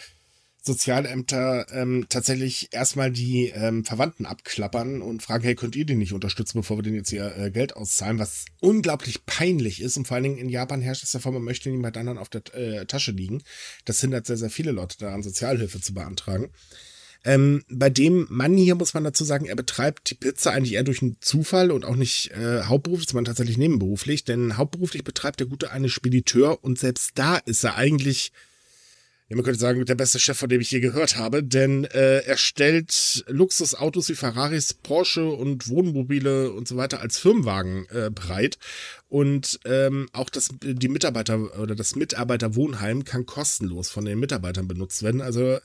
Sozialämter ähm, tatsächlich erstmal die ähm, Verwandten abklappern und fragen, hey, könnt ihr den nicht unterstützen, bevor wir denen jetzt hier äh, Geld auszahlen, was unglaublich peinlich ist. Und vor allen Dingen in Japan herrscht es davon, man möchte niemand anderen auf der äh, Tasche liegen. Das hindert sehr, sehr viele Leute daran, Sozialhilfe zu beantragen. Ähm, bei dem Mann hier muss man dazu sagen, er betreibt die Pizza eigentlich eher durch einen Zufall und auch nicht äh, hauptberuflich, sondern tatsächlich nebenberuflich. Denn hauptberuflich betreibt der Gute eine Spediteur und selbst da ist er eigentlich ja, man könnte sagen, der beste Chef, von dem ich je gehört habe, denn äh, er stellt Luxusautos wie Ferraris, Porsche und Wohnmobile und so weiter als Firmenwagen äh, bereit. Und ähm, auch das, die Mitarbeiter oder das Mitarbeiterwohnheim kann kostenlos von den Mitarbeitern benutzt werden. Also äh,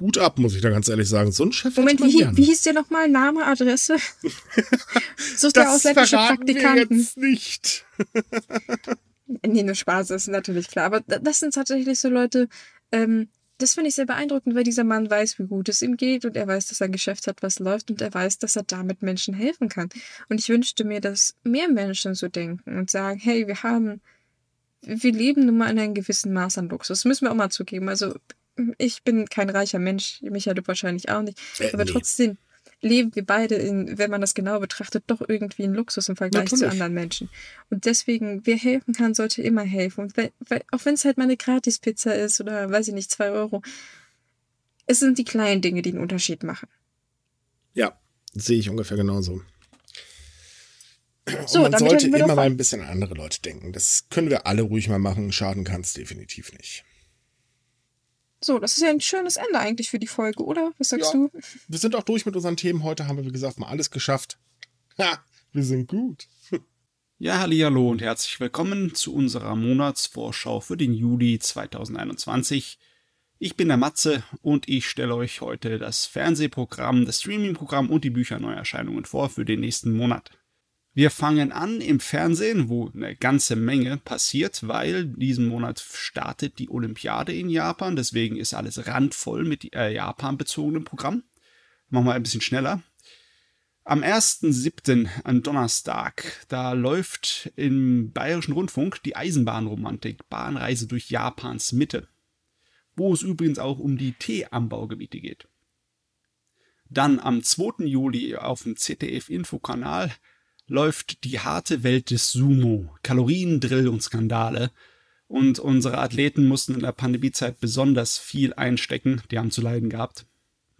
Hut ab, muss ich da ganz ehrlich sagen. So ein Chef. Moment, wie, wie hieß der nochmal? Name, Adresse? Sucht der ausländische Praktikanten. Wir jetzt nicht. nee, nur Spaß ist natürlich klar. Aber das sind tatsächlich so Leute, ähm, das finde ich sehr beeindruckend, weil dieser Mann weiß, wie gut es ihm geht und er weiß, dass er ein Geschäft hat, was läuft und er weiß, dass er damit Menschen helfen kann. Und ich wünschte mir, dass mehr Menschen so denken und sagen, hey, wir haben, wir leben nun mal in einem gewissen Maß an Luxus. Das müssen wir auch mal zugeben. Also ich bin kein reicher Mensch, Michael, du wahrscheinlich auch nicht. Äh, aber nee. trotzdem, leben wir beide in, wenn man das genau betrachtet, doch irgendwie in Luxus im Vergleich Natürlich. zu anderen Menschen. Und deswegen, wer helfen kann, sollte immer helfen. Und weil, auch wenn es halt mal eine Gratis-Pizza ist oder weiß ich nicht, zwei Euro, es sind die kleinen Dinge, die einen Unterschied machen. Ja, sehe ich ungefähr genauso. Und so, man sollte immer mal ein bisschen an andere Leute denken. Das können wir alle ruhig mal machen. Schaden kann es definitiv nicht. So, das ist ja ein schönes Ende eigentlich für die Folge, oder? Was sagst ja, du? Wir sind auch durch mit unseren Themen. Heute haben wir, wie gesagt, mal alles geschafft. Ha, wir sind gut. Ja, hallo und herzlich willkommen zu unserer Monatsvorschau für den Juli 2021. Ich bin der Matze und ich stelle euch heute das Fernsehprogramm, das Streamingprogramm und die Bücherneuerscheinungen vor für den nächsten Monat. Wir fangen an im Fernsehen, wo eine ganze Menge passiert, weil diesen Monat startet die Olympiade in Japan. Deswegen ist alles randvoll mit äh, Japan-bezogenem Programm. Machen wir ein bisschen schneller. Am 1.7., an Donnerstag, da läuft im Bayerischen Rundfunk die Eisenbahnromantik, Bahnreise durch Japans Mitte, wo es übrigens auch um die Teeanbaugebiete geht. Dann am 2. Juli auf dem ZDF-Infokanal läuft die harte Welt des Sumo, Kalorien, Drill und Skandale. Und unsere Athleten mussten in der Pandemiezeit besonders viel einstecken, die haben zu leiden gehabt.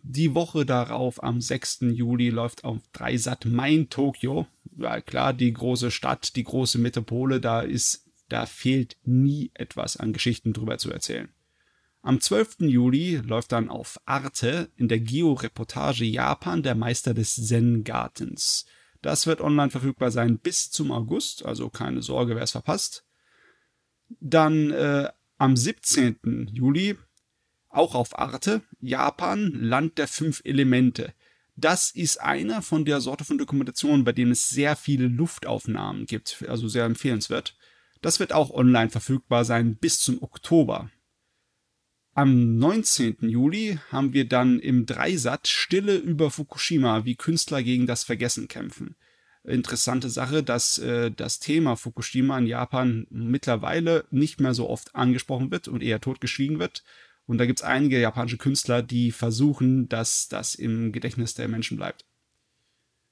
Die Woche darauf, am 6. Juli, läuft auf Dreisat Main Tokio. Ja, klar, die große Stadt, die große Metropole, da ist, da fehlt nie etwas an Geschichten drüber zu erzählen. Am 12. Juli läuft dann auf Arte in der Geo-Reportage Japan der Meister des Zen-Gartens. Das wird online verfügbar sein bis zum August, also keine Sorge, wer es verpasst. Dann äh, am 17. Juli, auch auf Arte, Japan, Land der fünf Elemente. Das ist einer von der Sorte von Dokumentationen, bei denen es sehr viele Luftaufnahmen gibt, also sehr empfehlenswert. Das wird auch online verfügbar sein bis zum Oktober. Am 19. Juli haben wir dann im Dreisat Stille über Fukushima, wie Künstler gegen das Vergessen kämpfen. Interessante Sache, dass äh, das Thema Fukushima in Japan mittlerweile nicht mehr so oft angesprochen wird und eher totgeschwiegen wird. Und da gibt es einige japanische Künstler, die versuchen, dass das im Gedächtnis der Menschen bleibt.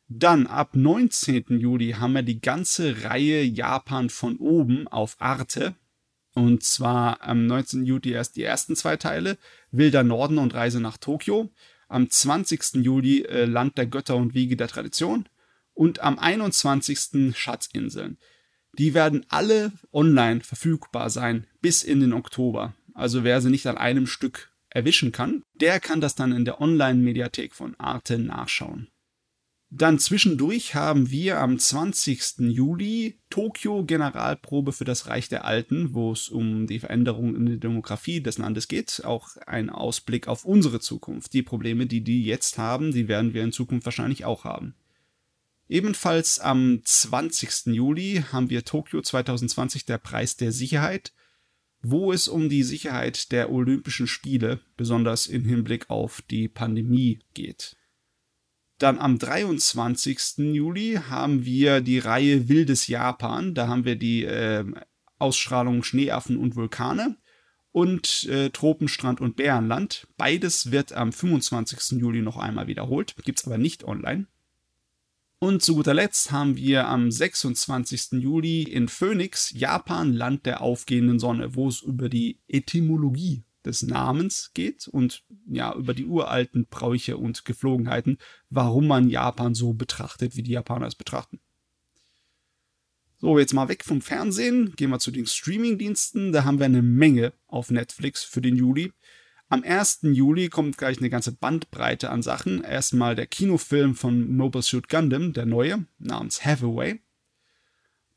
Dann ab 19. Juli haben wir die ganze Reihe Japan von oben auf Arte. Und zwar am 19. Juli erst die ersten zwei Teile, Wilder Norden und Reise nach Tokio. Am 20. Juli äh, Land der Götter und Wiege der Tradition. Und am 21. Schatzinseln. Die werden alle online verfügbar sein bis in den Oktober. Also wer sie nicht an einem Stück erwischen kann, der kann das dann in der Online-Mediathek von Arte nachschauen. Dann zwischendurch haben wir am 20. Juli Tokio Generalprobe für das Reich der Alten, wo es um die Veränderung in der Demografie des Landes geht. Auch ein Ausblick auf unsere Zukunft. Die Probleme, die die jetzt haben, die werden wir in Zukunft wahrscheinlich auch haben. Ebenfalls am 20. Juli haben wir Tokio 2020 der Preis der Sicherheit, wo es um die Sicherheit der Olympischen Spiele, besonders im Hinblick auf die Pandemie geht. Dann am 23. Juli haben wir die Reihe Wildes Japan. Da haben wir die äh, Ausstrahlung Schneeaffen und Vulkane und äh, Tropenstrand und Bärenland. Beides wird am 25. Juli noch einmal wiederholt, gibt es aber nicht online. Und zu guter Letzt haben wir am 26. Juli in Phoenix, Japan, Land der aufgehenden Sonne, wo es über die Etymologie des Namens geht und ja, über die uralten Bräuche und Geflogenheiten, warum man Japan so betrachtet, wie die Japaner es betrachten. So, jetzt mal weg vom Fernsehen, gehen wir zu den Streamingdiensten. Da haben wir eine Menge auf Netflix für den Juli. Am 1. Juli kommt gleich eine ganze Bandbreite an Sachen. Erstmal der Kinofilm von Mobile Suit Gundam, der neue, namens Hathaway.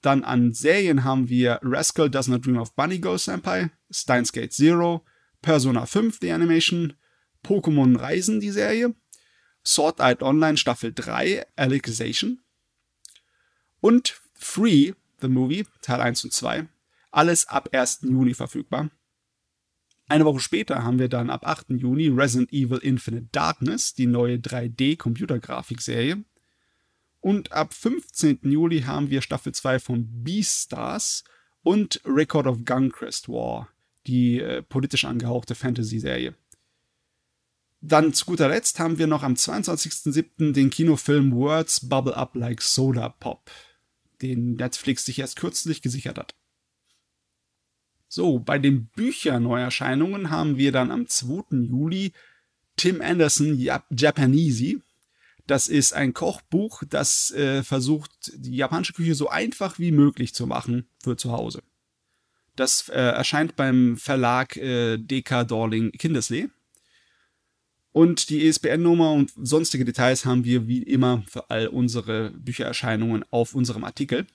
Dann an Serien haben wir Rascal Does Not Dream of Bunny Go Senpai, Steins Gate Zero, Persona 5, die Animation, Pokémon Reisen, die Serie, Sword Art Online Staffel 3, Alicization und Free, The Movie, Teil 1 und 2, alles ab 1. Juni verfügbar. Eine Woche später haben wir dann ab 8. Juni Resident Evil Infinite Darkness, die neue 3D-Computergrafik-Serie. Und ab 15. Juli haben wir Staffel 2 von Beastars und Record of Guncrist War, die äh, politisch angehauchte Fantasy-Serie. Dann zu guter Letzt haben wir noch am 22.07. den Kinofilm Words Bubble Up Like Soda Pop, den Netflix sich erst kürzlich gesichert hat. So, bei den Bücherneuerscheinungen haben wir dann am 2. Juli Tim Anderson Japanese. Das ist ein Kochbuch, das äh, versucht, die japanische Küche so einfach wie möglich zu machen für zu Hause. Das äh, erscheint beim Verlag äh, DK Dorling Kindersley. Und die ESPN-Nummer und sonstige Details haben wir wie immer für all unsere Büchererscheinungen auf unserem Artikel.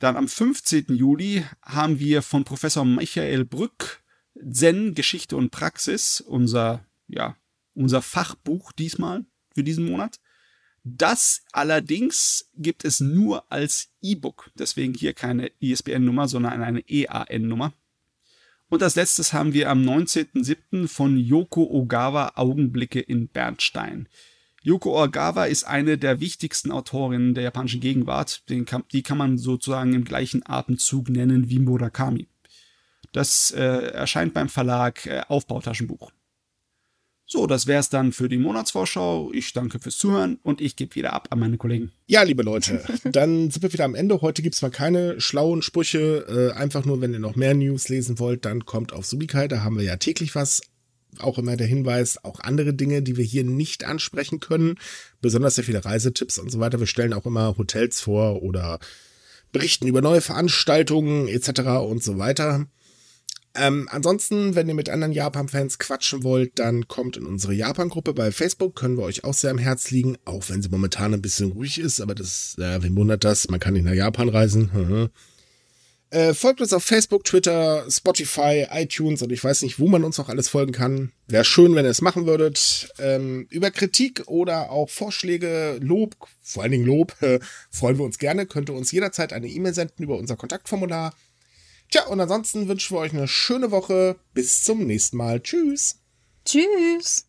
Dann am 15. Juli haben wir von Professor Michael Brück Zen, Geschichte und Praxis, unser, ja, unser Fachbuch diesmal für diesen Monat. Das allerdings gibt es nur als E-Book. Deswegen hier keine ISBN-Nummer, sondern eine EAN-Nummer. Und als letztes haben wir am 19.07. von Yoko Ogawa Augenblicke in Bernstein. Yoko Ogawa ist eine der wichtigsten Autorinnen der japanischen Gegenwart. die kann man sozusagen im gleichen Atemzug nennen wie Murakami. Das äh, erscheint beim Verlag äh, Aufbautaschenbuch. So, das wäre es dann für die Monatsvorschau. Ich danke fürs Zuhören und ich gebe wieder ab an meine Kollegen. Ja, liebe Leute, dann sind wir wieder am Ende. Heute gibt es mal keine schlauen Sprüche. Äh, einfach nur, wenn ihr noch mehr News lesen wollt, dann kommt auf Subikai. Da haben wir ja täglich was. Auch immer der Hinweis, auch andere Dinge, die wir hier nicht ansprechen können. Besonders sehr viele Reisetipps und so weiter. Wir stellen auch immer Hotels vor oder berichten über neue Veranstaltungen etc. und so weiter. Ähm, ansonsten, wenn ihr mit anderen Japan-Fans quatschen wollt, dann kommt in unsere Japan-Gruppe bei Facebook. Können wir euch auch sehr am Herz liegen, auch wenn sie momentan ein bisschen ruhig ist. Aber das, äh, wen wundert das? Man kann nicht nach Japan reisen. Äh, folgt uns auf Facebook, Twitter, Spotify, iTunes und ich weiß nicht, wo man uns noch alles folgen kann. Wäre schön, wenn ihr es machen würdet. Ähm, über Kritik oder auch Vorschläge, Lob, vor allen Dingen Lob, äh, freuen wir uns gerne. Könnt ihr uns jederzeit eine E-Mail senden über unser Kontaktformular. Tja, und ansonsten wünschen wir euch eine schöne Woche. Bis zum nächsten Mal. Tschüss. Tschüss.